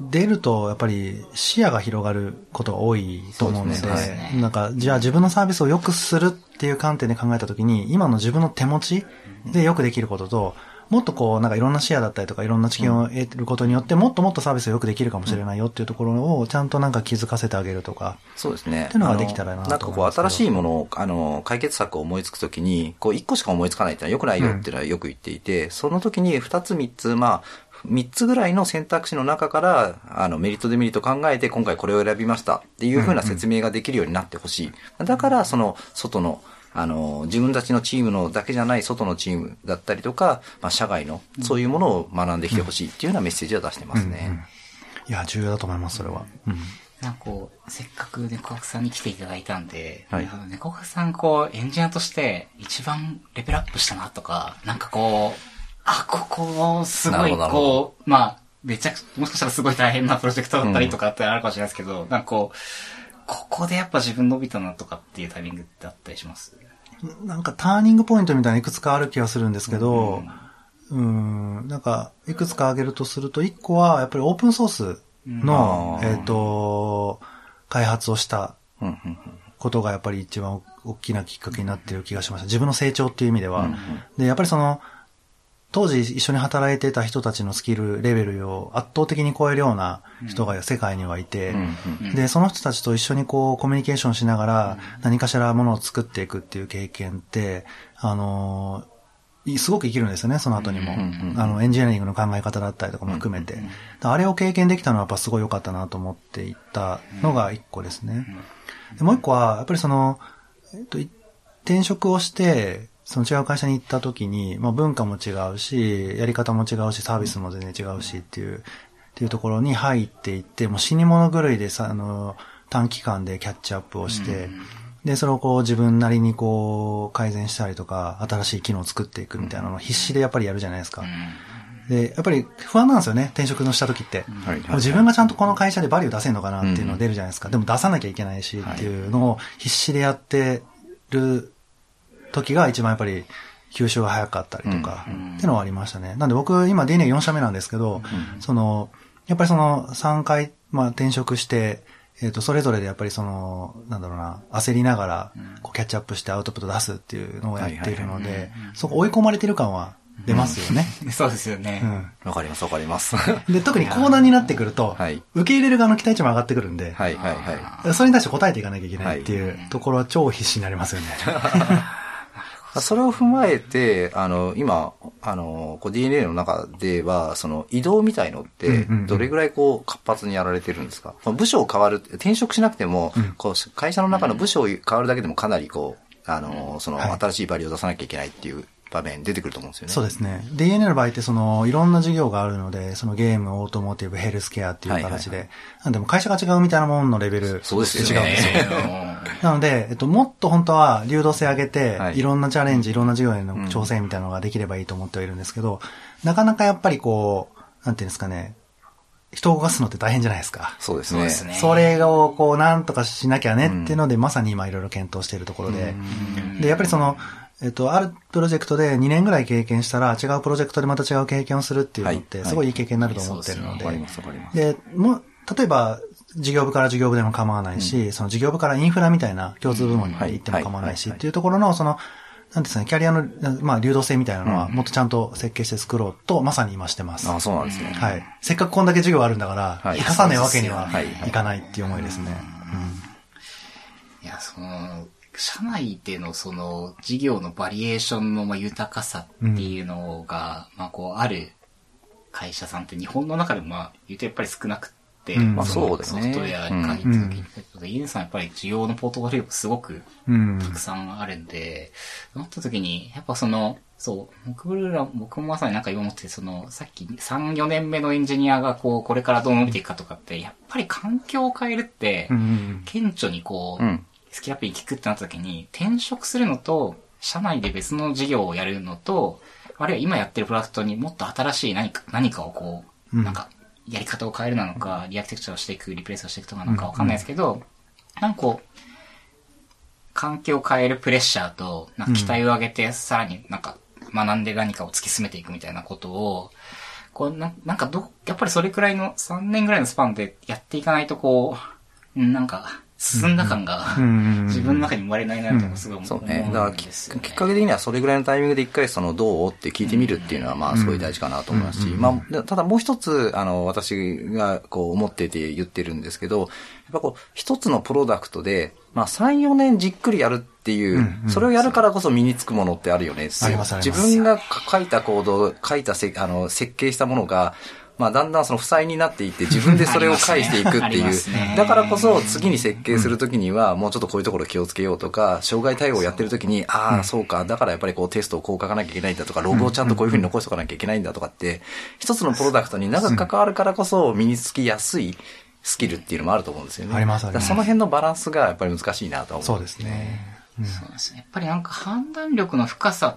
出るとやっぱり視野が広がることが多いと思うので、ですねなんかじゃあ自分のサービスを良くするっていう観点で考えたときに、今の自分の手持ちでよくできることと、もっとこう、なんかいろんな視野だったりとかいろんな知見を得ることによって、もっともっとサービスをよくできるかもしれないよっていうところをちゃんとなんか気づかせてあげるとか。そうですね。っていうのができたらなあのなんかこう、新しいものを、あの、解決策を思いつくときに、こう、一個しか思いつかないってのは良くないよっていうのはよく言っていて、その時に二つ三つ、まあ、三つぐらいの選択肢の中から、あの、メリットデメリット考えて、今回これを選びましたっていうふうな説明ができるようになってほしい。だから、その、外の、あの、自分たちのチームのだけじゃない外のチームだったりとか、まあ、社外の、そういうものを学んできてほしいっていうようなメッセージは出してますね。いや、重要だと思います、それは。うん。なんかこう、せっかく猫学さんに来ていただいたんで、はい猫学さんこう、エンジニアとして一番レベルアップしたなとか、なんかこう、あ、ここ、すごいこう、まあ、めちゃくちゃ、もしかしたらすごい大変なプロジェクトだったりとかってあるかもしれないですけど、なんかこう、ここでやっぱ自分伸びたなとかっていうタイミングってあったりします？なんかターニングポイントみたいないくつかある気がするんですけど、うん、なんか、いくつか挙げるとすると、一個は、やっぱりオープンソースの、うん。えっ、と、開発をしたうんうんうん。ことがやっぱり一番大きなきっかけになっている気がしました。自分の成長っていう意味では。で、やっぱりその、当時一緒に働いてた人たちのスキルレベルを圧倒的に超えるような人が世界にはいて、で、その人たちと一緒にこう、コミュニケーションしながら、何かしらものを作っていくっていう経験って、あのすごく生きるんですよね、その後にも。あの、エンジニアリングの考え方だったりとかも含めて。あれを経験できたのはやっぱすごい良かったなと思っていたのが一個ですね。でもう一個は、やっぱりその、えっと、い転職をして、その違う会社に行った時に、まあ文化も違うし、やり方も違うし、サービスも全然違うしっていう、っていうところに入っていって、もう死に物狂いでさ、あの、短期間でキャッチアップをして、で、それをこう自分なりにこう改善したりとか、新しい機能を作っていくみたいなのを必死でやっぱりやるじゃないですか。で、やっぱり不安なんですよね、転職のした時って。はいもう自分がちゃんとこの会社でバリュー出せるのかなっていうのが出るじゃないですか。でも出さなきゃいけないしっていうのを必死でやってる時が一番やっぱり吸収が早かったりとか、ってのはありましたね。なんで僕今 DNA4 社目なんですけど、その、やっぱりその3回、まあ転職して、えっ、と、それぞれでやっぱりその、なんだろうな、焦りながら、こう、キャッチアップしてアウトプット出すっていうのをやっているので、そこ追い込まれてる感は出ますよね。そうですよね。わ、かります、わかります。で、特に高難になってくると、はい、受け入れる側の期待値も上がってくるんで、はいはいはい。それに対して答えていかなきゃいけないっていうところは超必死になりますよね。[laughs] それを踏まえて、あの、今、あの、こう DNA の中では、その移動みたいのって、どれぐらいこう活発にやられてるんですか、部署を変わる、転職しなくても、こう会社の中の部署を変わるだけでもかなりこう、あの、その新しいバリを出さなきゃいけないっていう場面出てくると思うんですよね。そうですね。DNA の場合ってそのいろんな事業があるので、そのゲーム、オートモーティブ、ヘルスケアっていう形で、はいはいはい、でも会社が違うみたいなもののレベル、そうですよね。違うんですよ。なので、えっと、もっと本当は流動性上げて、はい、いろんなチャレンジ、いろんな事業への挑戦みたいなのができればいいと思ってはいるんですけど、うん、なかなかやっぱりこう、なんていうんですかね、人を動かすのって大変じゃないですか。そうですね。そねそれをこう、なんとかしなきゃねっていうので、うん、まさに今いろいろ検討しているところで、で、やっぱりその、えっと、あるプロジェクトで2年ぐらい経験したら、違うプロジェクトでまた違う経験をするっていうのって、すごいいい経験になると思ってるので、で、も例えば、事業部から事業部でも構わないし、うん、その事業部からインフラみたいな共通部門に行っても構わないし、っていうところの、その、なんですかね、キャリアの、まあ、流動性みたいなのは、もっとちゃんと設計して作ろうと、まさに今してます。あそうなんですね。はい。せっかくこんだけ授業あるんだから、はい、生かさないわけにはいかないっていう思いですね。いや、その、社内でのその事業のバリエーションのまあ豊かさっていうのが、まあこうある会社さんって日本の中でもまあ言うとやっぱり少なくて、まあそうですね。ソフトウェアに限った時に、インさんやっぱり事業のポートフォリオすごくたくさんあるんで、なった時に、やっぱその、そう、僕ら、僕もまさになんか今思って、その、さっき3、4年目のエンジニアがこう、これからどう伸びていくかとかって、やっぱり環境を変えるって、顕著にこう、スキルアップに聞くってなった時に、転職するのと、社内で別の事業をやるのと、あるいは今やってるプロダクトにもっと新しい何か、何かをこう、うん、なんか、やり方を変えるなのか、リアクテクチャをしていく、リプレイスをしていくとかなんかわかんないですけど、うん、なんかこう、環境を変えるプレッシャーと、なんか期待を上げて、さらになんか学んで何かを突き進めていくみたいなことを、こうな、なんかど、やっぱりそれくらいの3年ぐらいのスパンでやっていかないとこう、なんか、進んだ感が、自分の中に生まれないなとすごい思う、そうね。だからき、っかけ的にはそれぐらいのタイミングで一回そのどうって聞いてみるっていうのはまあすごい大事かなと思いますし、まあ、ただもう一つ、あの、私がこう思ってて言ってるんですけど、やっぱこう、一つのプロダクトで、まあ3、4年じっくりやるっていう、それをやるからこそ身につくものってあるよねっていう。自分が書いたコード、書いたせあの設計したものが、まあ、だんだんその負債になっていって自分でそれを返していくっていう。[laughs] だからこそ次に設計するときにはもうちょっとこういうところ気をつけようとか、障害対応をやってるときに、ああ、そうか、だからやっぱりこうテストをこう書かなきゃいけないんだとか、ログをちゃんとこういうふうに残しておかなきゃいけないんだとかって、一つのプロダクトに長く関わるからこそ身につきやすい。スキルっていうのもあると思うんですよね。ありますあります。その辺のバランスがやっぱり難しいなと思う。そうですね。うん、そうですね。やっぱりなんか判断力の深さ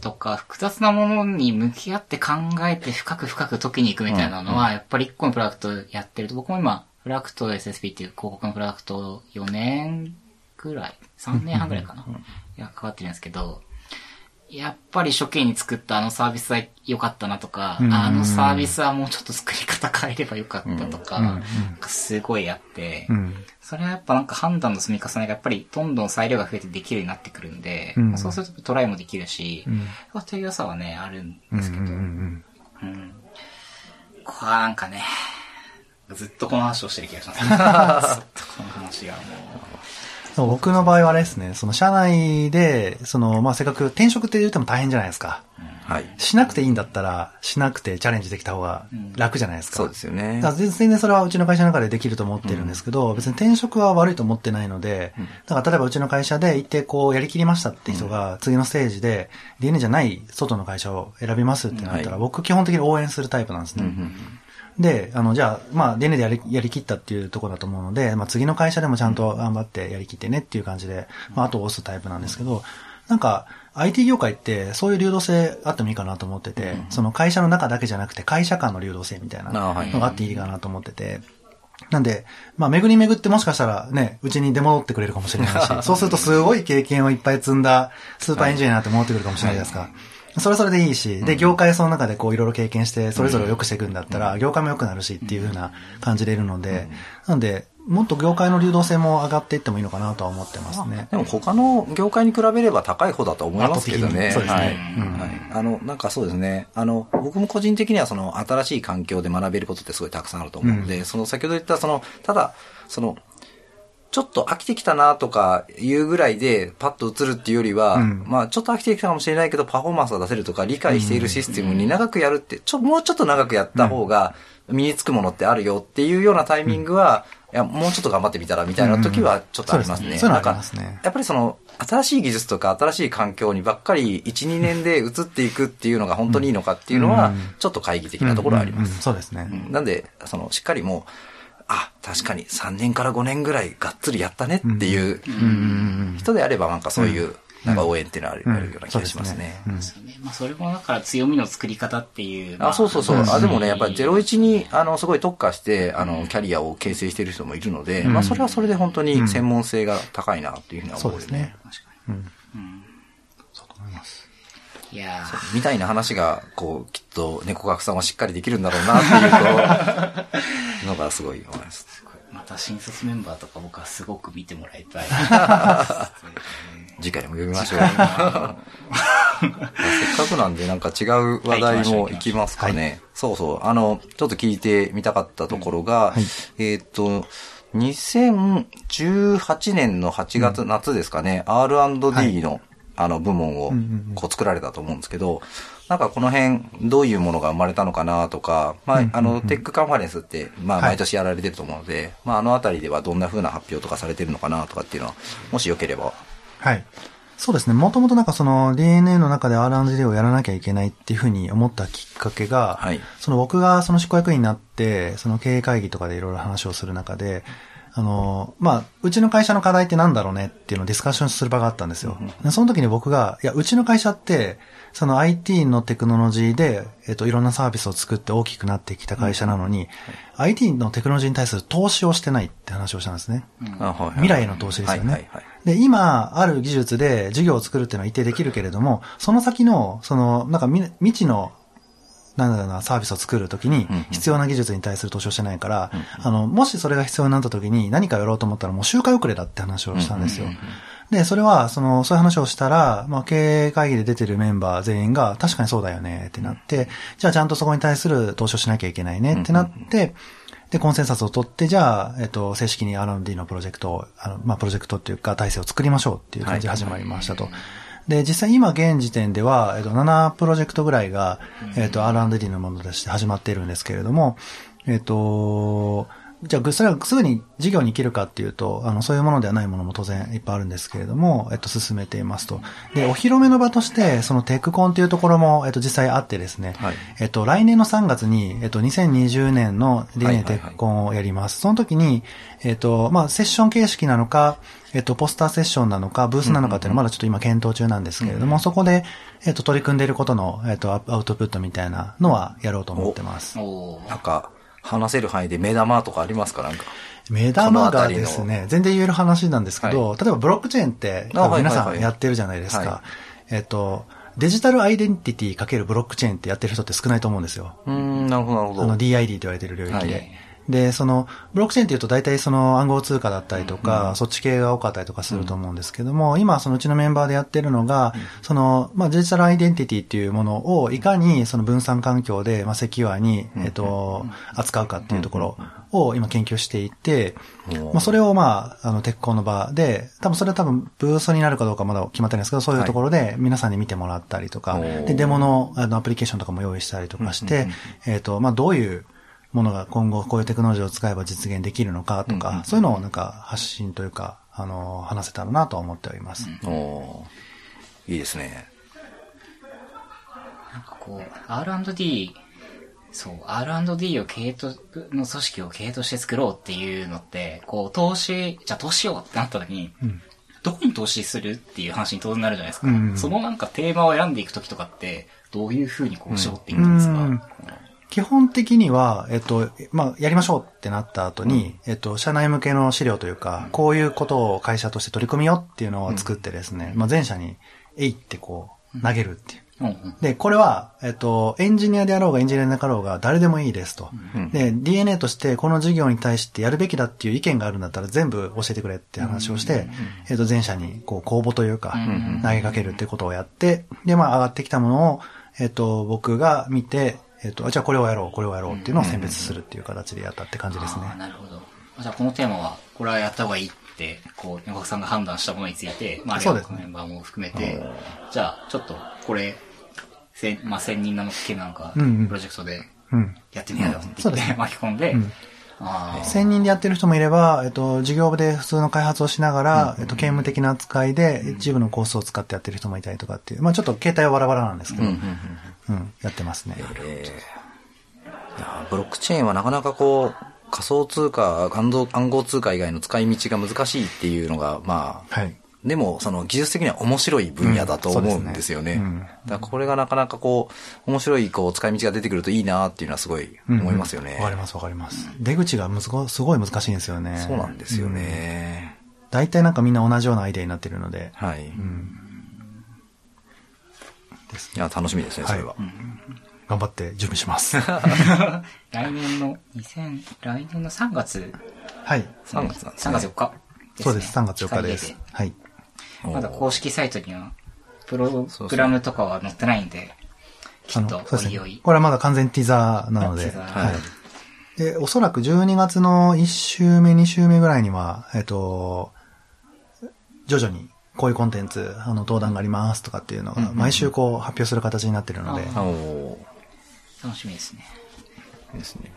とか複雑なものに向き合って考えて深く深く解きに行くみたいなのは、やっぱり一個のプロダクトやってると、僕も今、プラクト SSP っていう広告のプロダクト4年くらい、3年半くらいかな、いや、関わってるんですけど、やっぱり初期に作ったあのサービスは良かったなとか、あのサービスはもうちょっと作り方変えればよかったとか、すごいあって、それはやっぱなんか判断の積み重ねがやっぱりどんどん裁量が増えてできるようになってくるんで、そうするとトライもできるし、うん、という良さはね、あるんですけど、うん。ここはなんかね、ずっとこの話をしてる気がします。[laughs] ずっとこの話がもう。そう僕の場合はあれですね、その社内で、その、まあ、せっかく転職って言っても大変じゃないですか。はい。しなくていいんだったら、しなくてチャレンジできた方が楽じゃないですか。そうですよね。全然それはうちの会社の中でできると思ってるんですけど、別に転職は悪いと思ってないので、だから例えばうちの会社で一定こうやりきりましたって人が、次のステージで DNA じゃない外の会社を選びますってなったら、僕基本的に応援するタイプなんですね。で、あの、じゃあ、まあ、DNA でやり、やりきったっていうところだと思うので、まあ、次の会社でもちゃんと頑張ってやりきってねっていう感じで、まあ、後を押すタイプなんですけど、なんか、IT 業界ってそういう流動性あってもいいかなと思ってて、その会社の中だけじゃなくて会社間の流動性みたいなのがあっていいかなと思ってて、なんで、まあ、巡り巡ってもしかしたらね、うちに出戻ってくれるかもしれないし、[laughs] そうするとすごい経験をいっぱい積んだスーパーエンジニアって戻ってくるかもしれないですか。それはそれでいいし、で、業界その中でこういろいろ経験して、それぞれを良くしていくんだったら、業界も良くなるしっていうふうな感じでいるので、なんで、もっと業界の流動性も上がっていってもいいのかなとは思ってますね。でも他の業界に比べれば高い方だと思いますけどね。そうですね。はい。はい。あの、なんかそうですね。あの、僕も個人的にはその新しい環境で学べることってすごいたくさんあると思うので、うん、その先ほど言ったその、ただ、その、ちょっと飽きてきたなとかいうぐらいでパッと映るっていうよりは、うん、まあちょっと飽きてきたかもしれないけどパフォーマンスが出せるとか理解しているシステムに長くやるって、ちょ、もうちょっと長くやった方が身につくものってあるよっていうようなタイミングは、いや、もうちょっと頑張ってみたらみたいな時はちょっとありますね。そうなんか、やっぱりその、新しい技術とか新しい環境にばっかり1、2年で移っていくっていうのが本当にいいのかっていうのは、ちょっと懐疑的なところはあります。そうですね。なんで、その、しっかりもう、あ、確かに3年から5年ぐらいがっつりやったねっていう人であればなんかそういうなんか応援っていうのはある,、ような気がしますね。まあそれもだから強みの作り方っていう。あ、そうそうそう。あ、でもね、やっぱり01に、あの、すごい特化して、あの、キャリアを形成している人もいるので、まあそれはそれで本当に専門性が高いなっていうふうに思う、そうですね。確かに。うん。いやみたいな話が、こう、きっと猫学さんはしっかりできるんだろうなっていうのがすごい思います。[laughs] また新卒メンバーとか僕はすごく見てもらいたい。次回も呼びましょう。せっかくなんでなんか違う話題もいきますかね。はい、そうそう。あの、ちょっと聞いてみたかったところが、はい、えっ、と、2018年の8月、うん、夏ですかね、R&D の、はい、あの部門をこう作られたと思うんですけど、なんかこの辺、どういうものが生まれたのかなとか、まあ、あの、テックカンファレンスって、まあ、毎年やられてると思うので、まあ、あのあたりではどんな風な発表とかされてるのかなとかっていうのは、もしよければ。はい。そうですね。もともとなんかその DNA の中で R&D をやらなきゃいけないっていうふうに思ったきっかけが、はい、その僕がその執行役員になって、その経営会議とかでいろいろ話をする中で、あの、まあ、うちの会社の課題ってなんだろうねっていうのをディスカッションする場があったんですよ。うん、その時に僕が、いや、うちの会社って、その IT のテクノロジーで、えっと、いろんなサービスを作って大きくなってきた会社なのに、うんはい、IT のテクノロジーに対する投資をしてないって話をしたんですね。うん、未来への投資ですよね。はいはいはいで、今ある技術で授業を作るっていうのは一定できるけれども、その先の、その、なんか未知のなんだな、サービスを作るときに、必要な技術に対する投資をしてないから、あの、もしそれが必要になったときに何かやろうと思ったらもう周回遅れだって話をしたんですよ。で、それは、その、そういう話をしたら、まあ、経営会議で出てるメンバー全員が、確かにそうだよねってなって、じゃあちゃんとそこに対する投資をしなきゃいけないねってなって、で、コンセンサスを取って、じゃあ、えっと、正式に R&D のプロジェクトを、あの、まあ、プロジェクトっていうか、体制を作りましょうっていう感じで始まりましたと。で、実際今現時点では、えっと、7プロジェクトぐらいが、えっと、R&D のものとして始まっているんですけれども、えっと、じゃあ、それはすぐに事業に生きるかっていうと、あの、そういうものではないものも当然いっぱいあるんですけれども、えっと、進めていますと。で、お披露目の場として、そのテックコンっていうところも、えっと、実際あってですね、はい、えっと、来年の3月に、えっと、2020年の DNA テックコンをやります。その時に、えっと、まあ、セッション形式なのか、えっと、ポスターセッションなのか、ブースなのかっていうのはまだちょっと今検討中なんですけれども、そこで、えっと、取り組んでいることの、えっと、アウトプットみたいなのはやろうと思ってます。なんか、話せる範囲で目玉とかありますか？なんか。目玉がですね、全然言える話なんですけど、はい、例えばブロックチェーンって皆さんやってるじゃないですか。えっと、デジタルアイデンティティかけるブロックチェーンってやってる人って少ないと思うんですよ。うん、なるほど、なるほど。あの DID と言われてる領域で。はいで、その、ブロックチェーンっていうと大体その暗号通貨だったりとか、うん、そっち系が多かったりとかすると思うんですけども、うん、今そのうちのメンバーでやってるのが、うん、その、まあ、デジタルアイデンティティっていうものをいかにその分散環境で、まあ、セキュアに、えっと、扱うかっていうところを今研究していて、まあ、それをまあ、あの、鉄鋼の場で、多分それは多分ブースになるかどうかまだ決まってないんですけど、そういうところで皆さんに見てもらったりとか、で、デモのあのアプリケーションとかも用意したりとかして、えっと、まあ、どういう、ものが今後こういうテクノロジーを使えば実現できるのかとか、うんうん、そういうのをなんか発信というか、あの、話せたらなと思っております。うん、おいいですね。なんかこう、R&D、そう、R&D を経営と、の組織を経営として作ろうっていうのって、こう、投資、じゃあ投資しようってなった時に、うん、どこに投資するっていう話に当然なるじゃないですか。うんうん、そのなんかテーマを選んでいく時とかって、どういうふうにこう絞っていくんですか、うん基本的には、えっと、まあ、やりましょうってなった後に、うん、えっと、社内向けの資料というか、こういうことを会社として取り組みよっていうのを作ってですね、うん、まあ、全社に、えいってこう、投げるっていう。うんうん。で、これは、えっと、エンジニアであろうがエンジニアでなかろうが誰でもいいですと。で、DNA としてこの授業に対してやるべきだっていう意見があるんだったら全部教えてくれって話をして、えっと、前者にこう公募というか、投げかけるってことをやって、で、まあ上がってきたものを、えっと、僕が見て、えっと、あじゃあこれをやろう、これをやろうっていうのを選別するっていう形でやったって感じですね。なるほど。じゃあこのテーマは、これはやった方がいいって、こう、横さんが判断したものについて、まあ、そうですね。メンバーも含めて、じゃあ、ちょっと、これ、せんまあ、千人なの系なのか、うんうん。プロジェクトでうん。やってみようよって言って巻き込んで、ん。ああ、1000人でやってる人もいれば、えっと、事業部で普通の開発をしながら、えっと、刑務的な扱いで、一部のコースを使ってやってる人もいたりとかっていう、まあちょっと形態はバラバラなんですけど、うん、やってますね。えーいやブロックチェーンはなかなかこう、仮想通貨、暗号通貨以外の使い道が難しいっていうのが、まあ、はい。でも、その技術的には面白い分野だと思うんですよね。うんねうんだからこれがなかなかこう、面白いこう使い道が出てくるといいなっていうのはすごい思いますよね。わ、かりますわかります。出口がむずごすごい難しいんですよね。そうなんですよね。大体なんかみんな同じようなアイデアになってるので。はい。うん。ですいや、楽しみですね、それは。頑張って準備します。[laughs] 来年の2000、来年の3月、はい。3月なんですね。3月4日、そうです。3月4日です。はい。でまだ公式サイトには、プロそうそうグラムとかは載ってないんで、きっと、そうですねおいおい。。これはまだ完全ティザーなので。はい。で、おそらく12月の1週目、2週目ぐらいには、えっと、徐々にこういうコンテンツ、あの、登壇がありますとかっていうのが、毎週こう発表する形になってるので、楽しみですね。ーですね。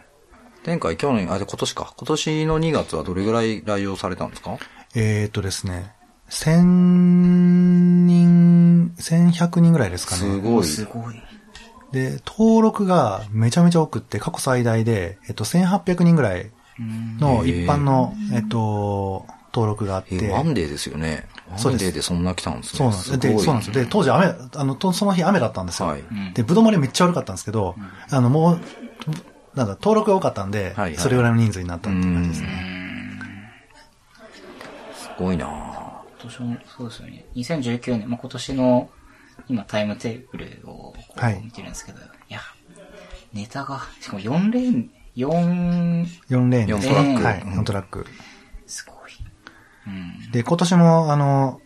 前回、去年、あ、で今年か。今年の2月はどれぐらい来用されたんですか？えーっとですね、1000人、1100人ぐらいですかね。すごい。すごい。で、登録がめちゃめちゃ多くって、過去最大で、えっと、1800人ぐらいの一般の、えっと、登録があって。え、ワンデーですよね。そうですでそんな来たんですね。そうなんです。で、ごいそうなんですよ。で、当時雨、あの、とその日雨だったんですよ。はいで、ぶどう漏れめっちゃ悪かったんですけど、あの、もう、なんだ、登録が多かったんで、はいはいそれぐらいの人数になったっていう感じですね。すごいなぁ今年も、そうですよね。2019年、まあ、今年の、今タイムテーブルを見てるんですけど、い、や、ネタが、しかも4レーン、4、4レーンです。四トラックはい、うん4トラック。すごい。うん。で、今年も、あの、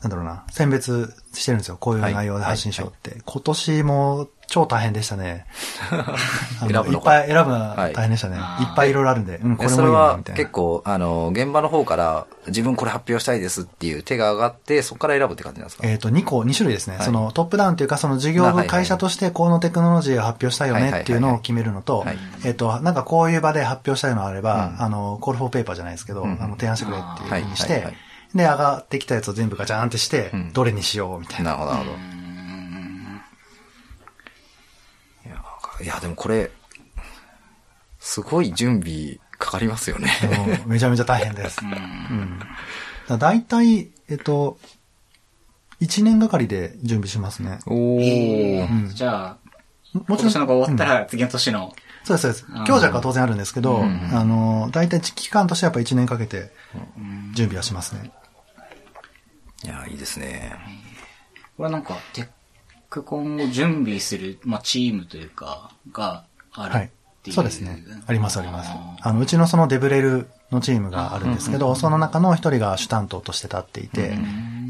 なんだろうな、選別してるんですよ。こういう内容で発信しようって。今年も超大変でしたね。[laughs] 選ぶのか。いっぱい選ぶのは大変でしたね。はい。い、っぱいいろいろあるんで、うん、これもいいそれな、はみたいな。結構、あの、現場の方から自分これ発表したいですっていう手が上がって、そこから選ぶって感じなんですか？えっ、と、2個、2種類ですね。はい。そのトップダウンというか、その事業部会社としてこのテクノロジーを発表したいよねっていうのを決めるのとはい、えっと、なんかこういう場で発表したいのがあれば、うん。あの、コールフォーペーパーじゃないですけど、うん。あの、提案してくれっていうふうにしてで、上がってきたやつを全部ガチャーンってしてうん、どれにしようみたいな。なるほど、なるほど。いや、でもこれ、すごい準備かかりますよね。もうめちゃめちゃ大変です。うん。だだいたい、えっと、1年がかりで準備しますね。おえー。ーじゃあ、も今年のが終わったら次の年の、そうです、そうです。強弱は当然あるんですけど、うんあの、大体期間としてはやっぱ1年かけて準備はしますね。いや、いいですね。これはなんか、テックコンを準備する、まあ、チームというか、があるはいっていう。。そうですね。ありますありますあ。あの、うちのそのデブレルのチームがあるんですけど、その中の一人が主担当として立っていて、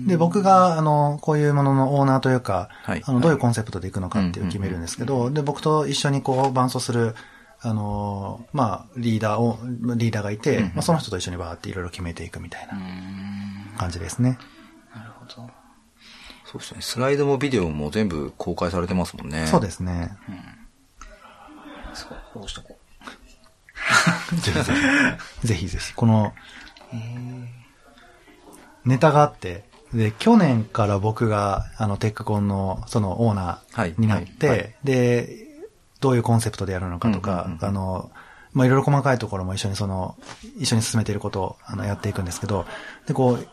で、僕が、あの、こういうもののオーナーというか、はいあの、どういうコンセプトでいくのかっていう決めるんですけど、で、僕と一緒にこう、伴走する、あの、まあ、リーダーを、リーダーがいて、まあ、その人と一緒にバーっていろいろ決めていくみたいな感じですね。なるほど。そうですね。スライドもビデオも全部公開されてますもんね。そうですね。そう、フォローしとこ [laughs] [laughs] ぜひぜひ。ぜひぜひ。この、ネタがあって、で、去年から僕が、あの、テックコンの、その、オーナはいーになって、はいはいで、どういうコンセプトでやるのかとか、うんうんうんあの、まあ、いろいろ細かいところも一緒にその、一緒に進めていることを、あの、やっていくんですけど、で、こう、つ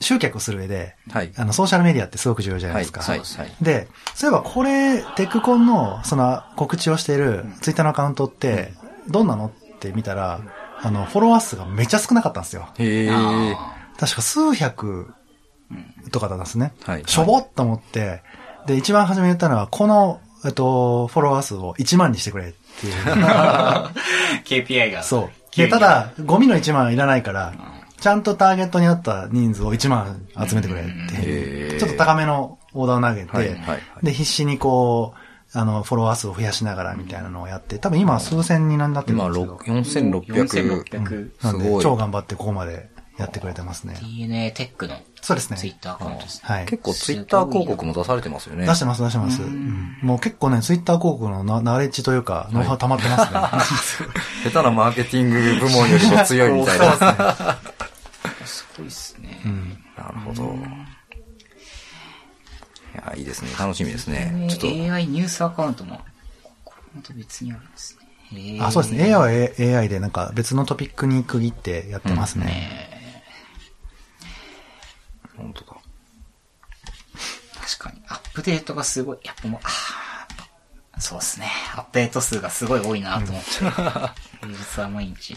集客する上で、はい。あの、ソーシャルメディアってすごく重要じゃないですか。はい。はい。そうはい。で、そういえばこれ、テックコンの、その、告知をしているツイッターのアカウントって、どんなのって見たら、あの、フォロワー数がめっちゃ少なかったんですよ。へ確か数百とかだったんですね。はいしょぼっと思って、で、一番初めに言ったのは、この、えっと、フォロワー数を1万にしてくれっていう。[laughs] KPI が。そう。で、ただ、ゴミの1万いらないから、ちゃんとターゲットに合った人数を1万集めてくれってちょっと高めのオーダーを投げて、はいはいはいで、必死にこう、あの、フォロワー数を増やしながらみたいなのをやって、多分今は数千人になってるん今、ですけど。4600。4600。なんで、超頑張ってここまでやってくれてますね。DNA テックのそうですね。ツイッターアカウントですね。はい。結構ツイッター広告も出されてますよね。出してます、出してます。うんもう結構ね、ツイッター広告のナナレッジというか、ノウハウ溜まってますね。[laughs] 下手なマーケティング部門よりも強いみたいな。すごいっすね。なるほど。いや、いいですね。楽しみですね。ちょっと、AI ニュースアカウントも、これまた別にあるんですね。あ、そうですね。AI は AI でなんか別のトピックに区切ってやってますね。本当だ。確かに。アップデートがすごい。やっぱもう、あーそうですね。アップデート数がすごい多いなと思って。平日は毎日。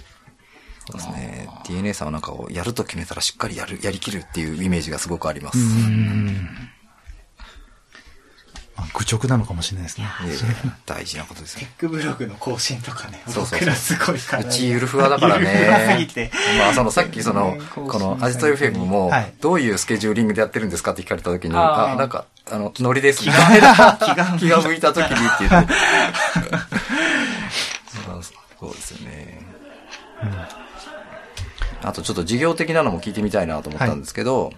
そうですね。DNA さんはなんかこうやると決めたらしっかりやる、やりきるっていうイメージがすごくあります。まあ、愚直なのかもしれないですね。いやいや大事なことですテね。ックブログの更新とかね、そうそうそう僕らすごいから。うちゆるふわだからゆるふわすぎねて。まあ、そのさっきそのね、このアジト FM もはい、どういうスケジューリングでやってるんですかって聞かれた時に、あーあ、なんか、あの、ノリです。気気が気が向いた時にって言って。[laughs] そうそうですよね。あとちょっと事業的なのも聞いてみたいなと思ったんですけど、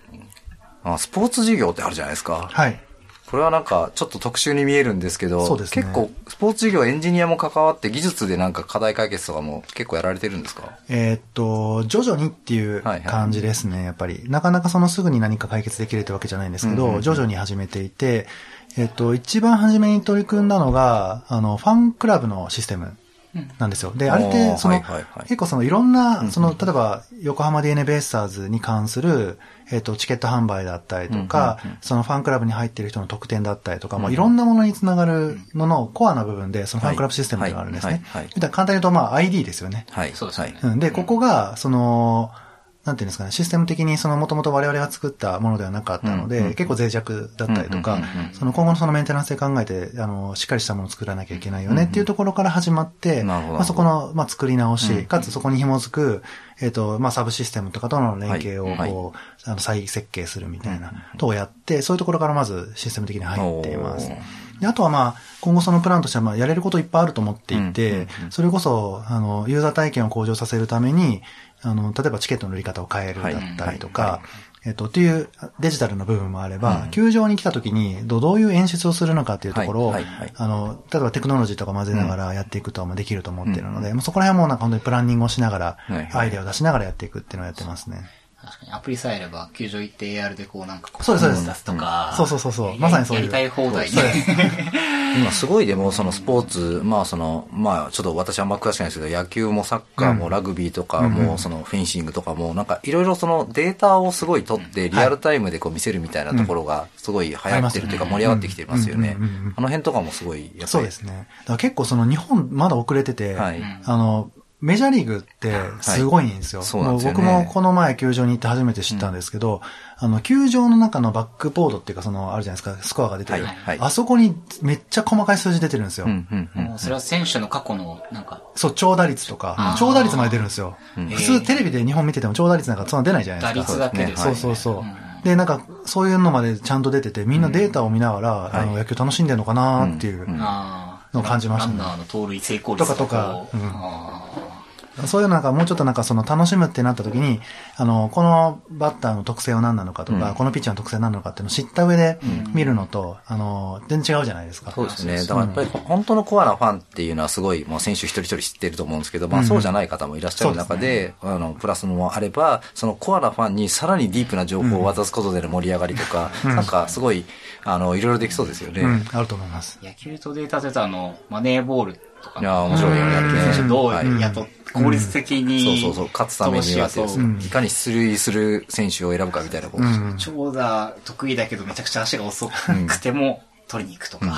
あスポーツ事業ってあるじゃないですか。はい。これはなんかちょっと特殊に見えるんですけど、そうですね結構スポーツ事業エンジニアも関わって技術でなんか課題解決とかも結構やられてるんですか？えーっと、徐々にっていうはいはい感じですね、やっぱり。なかなかそのすぐに何か解決できるってわけじゃないんですけど、うんうんうん徐々に始めていて、えーっと、一番初めに取り組んだのが、あの、ファンクラブのシステムなんですよ。で、あれっおて、その、結構そのいろんな、その、例えば、横浜 DNA ベイスターズに関する、えーっと、チケット販売だったりとか、そのファンクラブに入っている人の特典だったりとか、もういろんなものにつながるののコアな部分で、そのファンクラブシステムがあるんですね。簡単に言うと、まあ、ID ですよね。はい。そうですねで、ここが、その、なんていうんですかね、システム的にその元々我々が作ったものではなかったので、うんうん結構脆弱だったりとかその今後のそのメンテナンスで考えて、あの、しっかりしたものを作らなきゃいけないよねっていうところから始まって、まあそこの、まあ作り直し、うんうん。かつそこに紐づく、えっ、と、まあサブシステムとかとの連携をはい。こう、あの再設計するみたいなとをやって、そういうところからまずシステム的に入っています。であとはまあ、今後そのプランとしてはまあやれることいっぱいあると思っていてうん、それこそ、あの、ユーザー体験を向上させるために、あの、例えばチケットの売り方を変えるだったりとか、えっと、っていうデジタルの部分もあれば、うん。球場に来た時にどどういう演出をするのかっていうところを、はいはいはい。あの、例えばテクノロジーとか混ぜながらやっていくとまあできると思っているので、もうそこら辺はもうなんか本当にプランニングをしながらはいはい、アイデアを出しながらやっていくっていうのをやってますね。確かにアプリさえあれば、球場行って AR でこうなんかこそうですそうです。出すとか。そうそうそうそう。まさにそういう。やりたい放題ね。[laughs] 今すごいでもそのスポーツ、まあその、まあちょっと私あんま詳しくないですけど、野球もサッカーもラグビーとかも、そのフェンシングとかも、なんかいろいろそのデータをすごい取ってリアルタイムでこう見せるみたいなところがすごい流行ってるというか盛り上がってきてますよね。あの辺とかもすごい、やっぱり。そうですね。だから結構その日本まだ遅れてて、はい。あの、メジャーリーグってすごいんですよ。はいそうなんですよねもう僕もこの前球場に行って初めて知ったんですけど、あの、球場の中のバックボードっていうかその、あるじゃないですか、スコアが出てる。はいはいあそこにめっちゃ細かい数字出てるんですよ。うんうんうん。もうそれは選手の過去の、なんか、そう、長打率とか長打率まで出るんですよ。ん普通テレビで日本見てても長打率なんかそんな出ないじゃな打いですか。率だけで。そうそうそう。んで、なんか、そういうのまでちゃんと出てて、みんなデータを見ながら、あの、野球楽しんでるのかなっていう。ああ。のを感じましたね。ランナーの盗塁成功率とかとか。こううん。あそういうなんかもうちょっとなんかその楽しむってなった時に、あの、このバッターの特性は何なのかとか、このピッチャーの特性は何なのかっていうのを知った上で見るのと、あの、全然違うじゃないですか。そうですね。だからやっぱり本当のコアなファンっていうのはすごい、もう選手一人一人知ってると思うんですけど、まあそうじゃない方もいらっしゃる中で、あの、プラスもあれば、そのコアなファンにさらにディープな情報を渡すことでの盛り上がりとか、なんかすごい、あの、いろいろできそうですよね。うん、あると思います。野球とデータで言うとあの、マネーボールとか。いやー面白いよね野球選手どうはいやっと効率的に。そうそうそう、勝つためにはっていかに出塁する選手を選ぶかみたいなこと。長打得意だけどめちゃくちゃ足が遅くても取りに行くとか、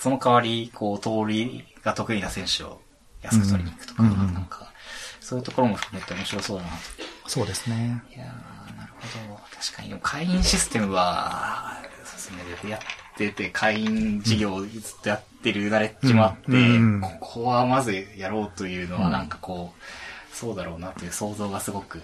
その代わり、こう、盗塁が得意な選手を安く取りに行くとか、なんか、そういうところも含めて面白そうだなと。そうですね。いやーなるほど。確かに、会員システムは、そうですね、やってて、会員事業をずっとやってるナレッジもあって、うん。うん。ここはまずやろうというのは、なんかこう、そうだろうなという想像がすごく、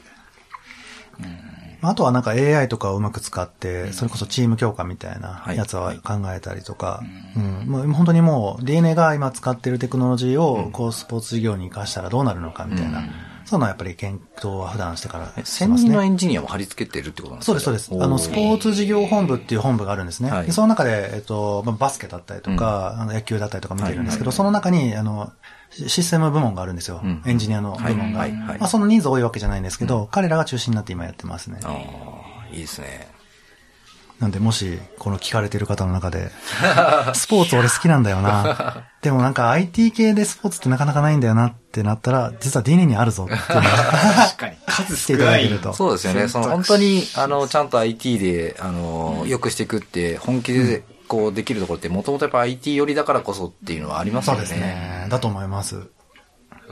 あとはなんか AI とかをうまく使って、それこそチーム強化みたいなやつは考えたりとか、うん。もう本当にもう DNA が今使ってるテクノロジーをこうスポーツ事業に活かしたらどうなるのかみたいな、そういうのはやっぱり検討は普段してからして専ますね。任のエンジニアも貼り付けてるってことなんですか？そうです、そうです。あの、スポーツ事業本部っていう本部があるんですね。はいでその中で、えっと、まあバスケだったりとか、あの野球だったりとか見てるんですけど、その中に、あの、シシステム部門があるんですよ。んエンジニアの部門が。はいはいはいまあ、その人数多いわけじゃないんですけど、彼らが中心になって今やってますね。ああ、いいですね。なんで、もし、この聞かれてる方の中で、スポーツ俺好きなんだよな。[laughs] でもなんか IT 系でスポーツってなかなかないんだよなってなったら、実は DNA にあるぞっていうのが確かに、数少ないいただける。と。そうですよね。その本当に、あの、ちゃんと IT で、あの、良くしていくって、本気で、こう、できるところって、もともとやっぱ IT 寄りだからこそっていうのはありますよね。そうですね。だと思います。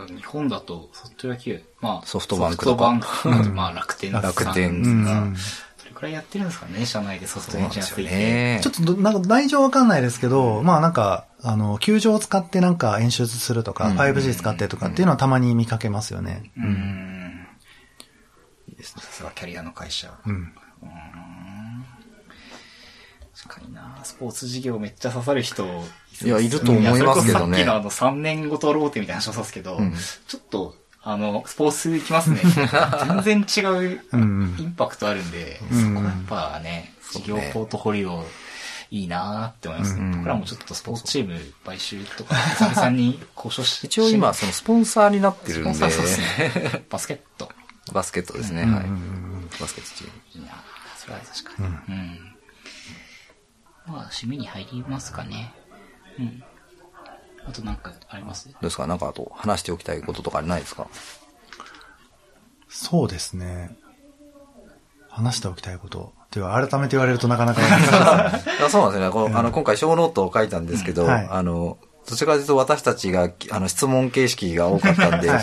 日本だと、ソフト野球、まあ、ソフトバンクとかソフトバンクとかまあ、楽天さん楽天うんが、それくらいやってるんですかね、社内でソフトエンジニアついて。ねちょっとど、なんか内情わかんないですけど、まあなんか、あの、球場を使ってなんか演出するとか、5G 使ってとかっていうのはたまに見かけますよね。うん。いいですね。さすがキャリアの会社。うん。確かになスポーツ事業めっちゃ刺さる人いやいると思いますけどねやそれこそさっきのあの3年ごとローテみたいな話をしたんですけど、んちょっと、あの、スポーツ行きますね。[laughs] 全然違ううんインパクトあるんで、うんそこはやっぱね、事業ポートフォリオいいなーって思いますね。うん僕らもちょっとスポーツチーム買収とか、久々に交渉して。一応今、そのスポンサーになってるんで、スポンサーそうですね。バスケット。バスケットですね。うんはい。バスケットチーム。いやーそれは確かに。うん。まあ、締めに入りますかね。うん。あとなんかあります？どうですか？なんかあと話しておきたいこととかないですか？そうですね。話しておきたいこと。っていうか、改めて言われるとなかなか難しいですねあそうなんですね。こうあの、今回 show note を書いたんですけど、うんはいあの、どちらかというと私たちが、あの、質問形式が多かったんで、はい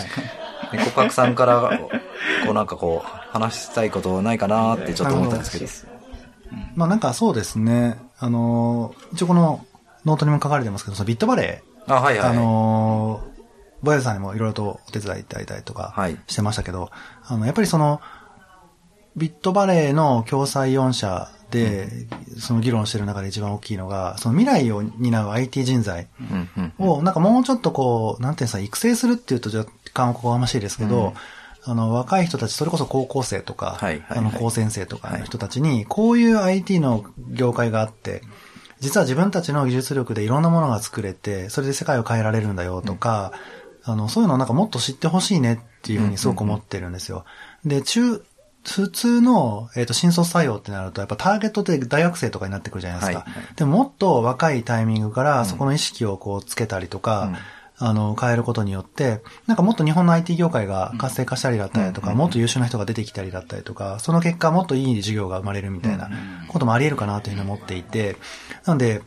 で告白さんから、こうなんかこう、話したいことないかなってちょっと思ったんですけど。まあなんかそうですね。あのー、一応このノートにも書かれてますけど、そのビットバレー、あ、はいはい。あのー、 VOYAGE さんにもいろいろとお手伝いいただいたりとかはい。してましたけど、あの、やっぱりその、ビットバレーの共催4社で、その議論してる中で一番大きいのが、その未来を担う IT 人材うんうん。を、なんかもうちょっとこう、なんていうんですか、育成するっていうと若干おこがましいですけど、あの、若い人たち、それこそ高校生とか、はいはいはい。あの、高専生とかの人たちに、こういう IT の業界があって、実は自分たちの技術力でいろんなものが作れて、それで世界を変えられるんだよとか、あの、そういうのをなんかもっと知ってほしいねっていうふうにすごく思ってるんですよ。で、中、普通の、えっ、と、新卒採用ってなると、やっぱターゲットって大学生とかになってくるじゃないですか。はいはでももっと若いタイミングから、そこの意識をこうつけたりとか、あの、変えることによって、なんかもっと日本の IT 業界が活性化したりだったりとか、もっと優秀な人が出てきたりだったりとか、その結果もっといい事業が生まれるみたいなこともあり得るかなというふうに思っていて、なので、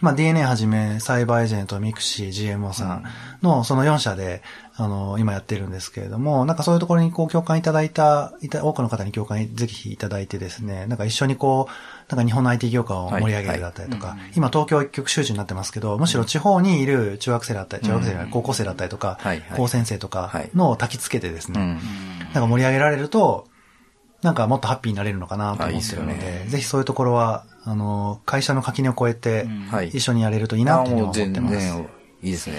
まあ、 DeNA はじめ、サイバーエージェント、 mixi、GMO さんのその4社で、あの、今やってるんですけれども、なんかそういうところにこう共感いただいた、いた多くの方に共感ぜひいただいてですね、なんか一緒にこう、なんか日本の IT 業界を盛り上げるだったりとか、今東京一極集中になってますけど、むしろ地方にいる中学生だったり、中学生高校生だったりとかはいはい、高専生とかのを焚き付けてですね、うん。なんか盛り上げられると、なんかもっとハッピーになれるのかなと思ってるので、ぜひそういうところは、あの、会社の垣根を越えて、はい。一緒にやれるといいなっていうふうに思ってます。う全然いいですね。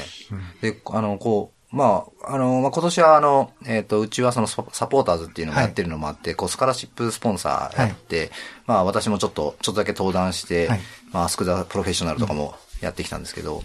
で、あの、こう、まあ、あの、まあ、今年はあの、えっ、と、うちはそのササポーターズっていうのをやってるのもあって、こう、スカラシップスポンサーやって、まあ、私もちょっと、ちょっとだけ登壇して、はいまあ、アスクザプロフェッショナルとかもやってきたんですけど、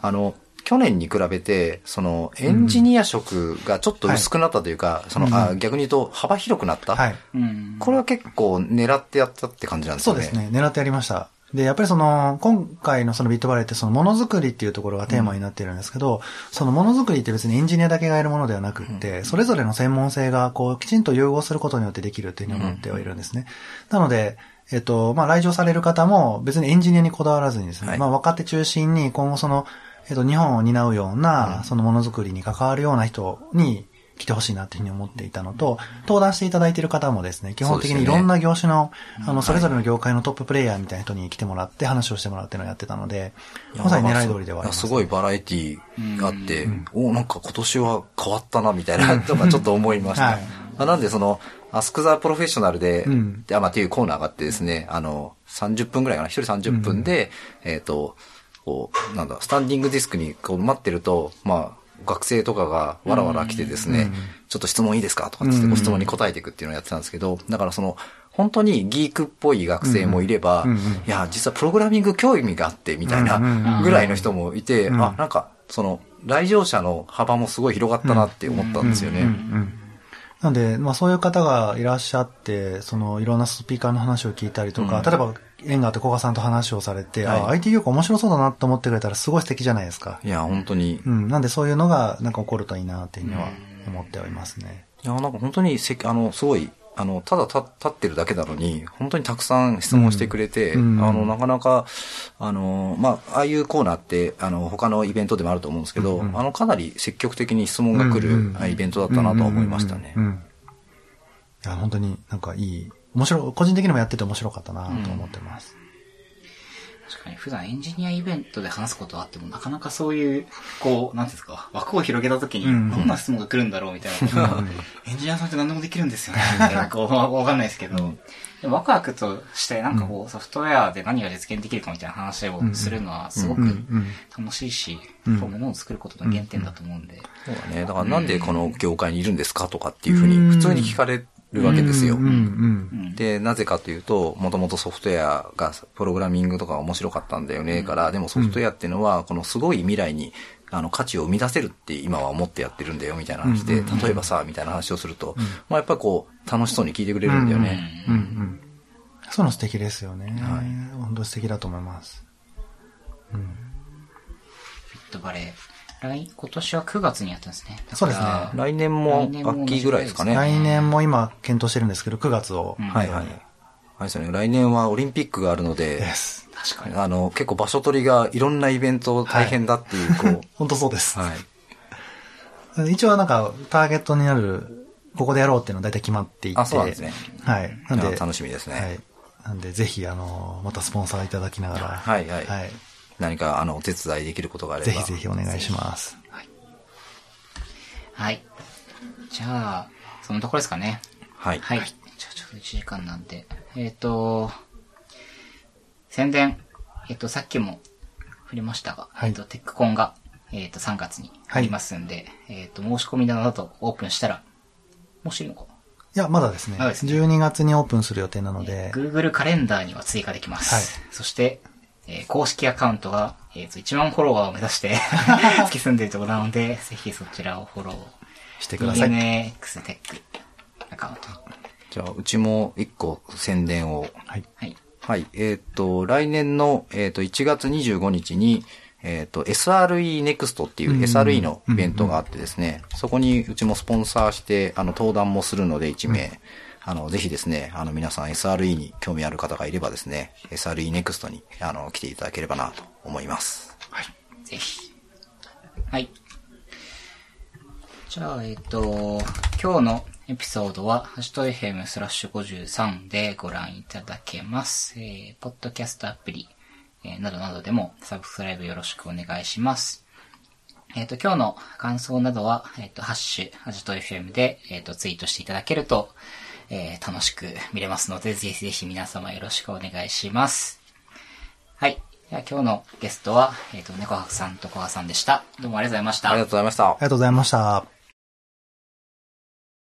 あの、去年に比べて、その、エンジニア職がちょっと薄くなったというか、その、あ逆に言うと幅広くなった。はい。うん。これは結構狙ってやったって感じなんですよね。そうですね。狙ってやりました。で、やっぱりその、今回のそのビットバレーってそのものづくりっていうところがテーマになっているんですけど、そのものづくりって別にエンジニアだけがやるものではなくって、それぞれの専門性がこう、きちんと融合することによってできるというふうに思ってはいるんですね。なので、えっと、まあ、来場される方も別にエンジニアにこだわらずにですね、はい。まあ、若手中心に今後その、えっと、日本を担うような、そのものづくりに関わるような人に、来てほしいなっていうふうに思っていたのと、登壇していただいている方もですね、基本的にいろんな業種の、あの、それぞれの業界のトッププレイヤーみたいな人に来てもらって話をしてもらうっていうのをやってたので、まさに狙い通りではあります。すごいバラエティーがあって、おなんか今年は変わったな、みたいな、とかちょっと思いました。はい、なんでその、アスクザプロフェッショナルで、うん、まあ、っていうコーナーがあってですね、あの、30分ぐらいかな、一人30分で、うん、えっ、と、こう、なんだ、スタンディングディスクにこう待ってると、まあ、学生とかがわらわら来てですね、ちょっと質問いいですかとかってご質問に答えていくっていうのをやってたんですけど、だからその、本当にギークっぽい学生もいれば、いや、実はプログラミング興味があってみたいなぐらいの人もいて、あ、なんか、その、来場者の幅もすごい広がったなって思ったんですよね。なんで、まあそういう方がいらっしゃって、そのいろんなスピーカーの話を聞いたりとか、例えば縁があって古賀さんと話をされて、はい、あ、IT 業界面白そうだなと思ってくれたらすごい素敵じゃないですか。いや、本当に。うん。なんでそういうのがなんか起こるといいなっていうのは思っておりますね。いや、なんか本当にせ、あの、すごい、あの、ただ立ってるだけなのに、本当にたくさん質問してくれて、うん、あの、なかなか、あの、まあ、ああいうコーナーって、あの、他のイベントでもあると思うんですけど、うん、あの、かなり積極的に質問が来るイベントだったなと思いましたね。いや、本当になんかいい、面白い、個人的にもやってて面白かったなと思ってます。確かに普段エンジニアイベントで話すことはあっても、なかなかそういう、こう、なんですか、枠を広げた時に、どんな質問が来るんだろうみたいな、エンジニアさんって何でもできるんですよね、[laughs] な、こう、わかんないですけど、でワクワクとして、なんかこう、ソフトウェアで何が実現できるかみたいな話をするのは、すごく楽しいし、物を作ることの原点だと思うんで。そうだね。だからなんでこの業界にいるんですかとかっていうふうに、普通に聞かれるわけですよ。で、なぜかというと、もともとソフトウェアが、プログラミングとか面白かったんだよね、から、でもソフトウェアっていうのは、このすごい未来に、あの、価値を生み出せるって今は思ってやってるんだよ、みたいな話で、例えばさ、みたいな話をすると、まあやっぱりこう、楽しそうに聞いてくれるんだよね。そういうの素敵ですよね。はい。本当素敵だと思います。うん。フィットバレー。来、今年は9月にやったんですね。そうですね。来年も秋ぐらいですかね。来年も今検討してるんですけど、9月を。はいはい。はいですね。来年はオリンピックがあるので、確かに。あの、結構場所取りがいろんなイベント大変だっていう、[laughs] こう。本当そうです。はい。[laughs] 一応なんか、ターゲットになる、ここでやろうっていうのは大体決まっていて。あ、そうなんですね。はい。なんで、楽しみですね。はい。なんで、ぜひ、あの、またスポンサーいただきながら。はいはい。はい。何か、あの、お手伝いできることがあれば。ぜひぜひお願いします。はい。はい。じゃあ、そのところですかね。はい。はい。じゃあ、ちょっと1時間なんで。えっ、ー、と、宣伝。えっ、ー、と、さっきも触れましたが、はい、えっ、ー、と、テックコンが、えっ、と、3月にありますんで、はい、えっ、と、申し込みなどオープンしたら、もうしてるのかいや、まだですね。まだですね。12月にオープンする予定なので。Google カレンダーには追加できます。はい。そして、えー、公式アカウントが、えっ、ー、と、1万フォロワーを目指して [laughs] 突き進んでいるところなので、ぜひそちらをフォローしてください。DNX テックアカウント。じゃあ、うちも一個宣伝を。はい。はい。はい。えっ、ー、と、来年の、えっ、と、1月25日に、えっ、と、SRE Next っていう SRE のイベントがあってですね、そこにうちもスポンサーして、あの、登壇もするので1名、あの、ぜひですね、あの、皆さん SRE に興味ある方がいればですね、SRE Next に、あの、来ていただければなと思います。はい。ぜひ。はい。じゃあ、えっ、と、今日のエピソードは、ハッシュト FM スラッシュ53でご覧いただけます。えー、ポッドキャストアプリ、えー、などなどでもサブスクライブよろしくお願いします。えっ、ー、と、今日の感想などは、えっ、と、ハッシュ、ハッシト FM で、えっ、と、ツイートしていただけると、えー、楽しく見れますので、ぜひぜひ皆様よろしくお願いします。はい。では今日のゲストは、えっ、ー、と、猫白さんと小川さんでした。どうもありがとうございました。ありがとうございました。ありがとうございました。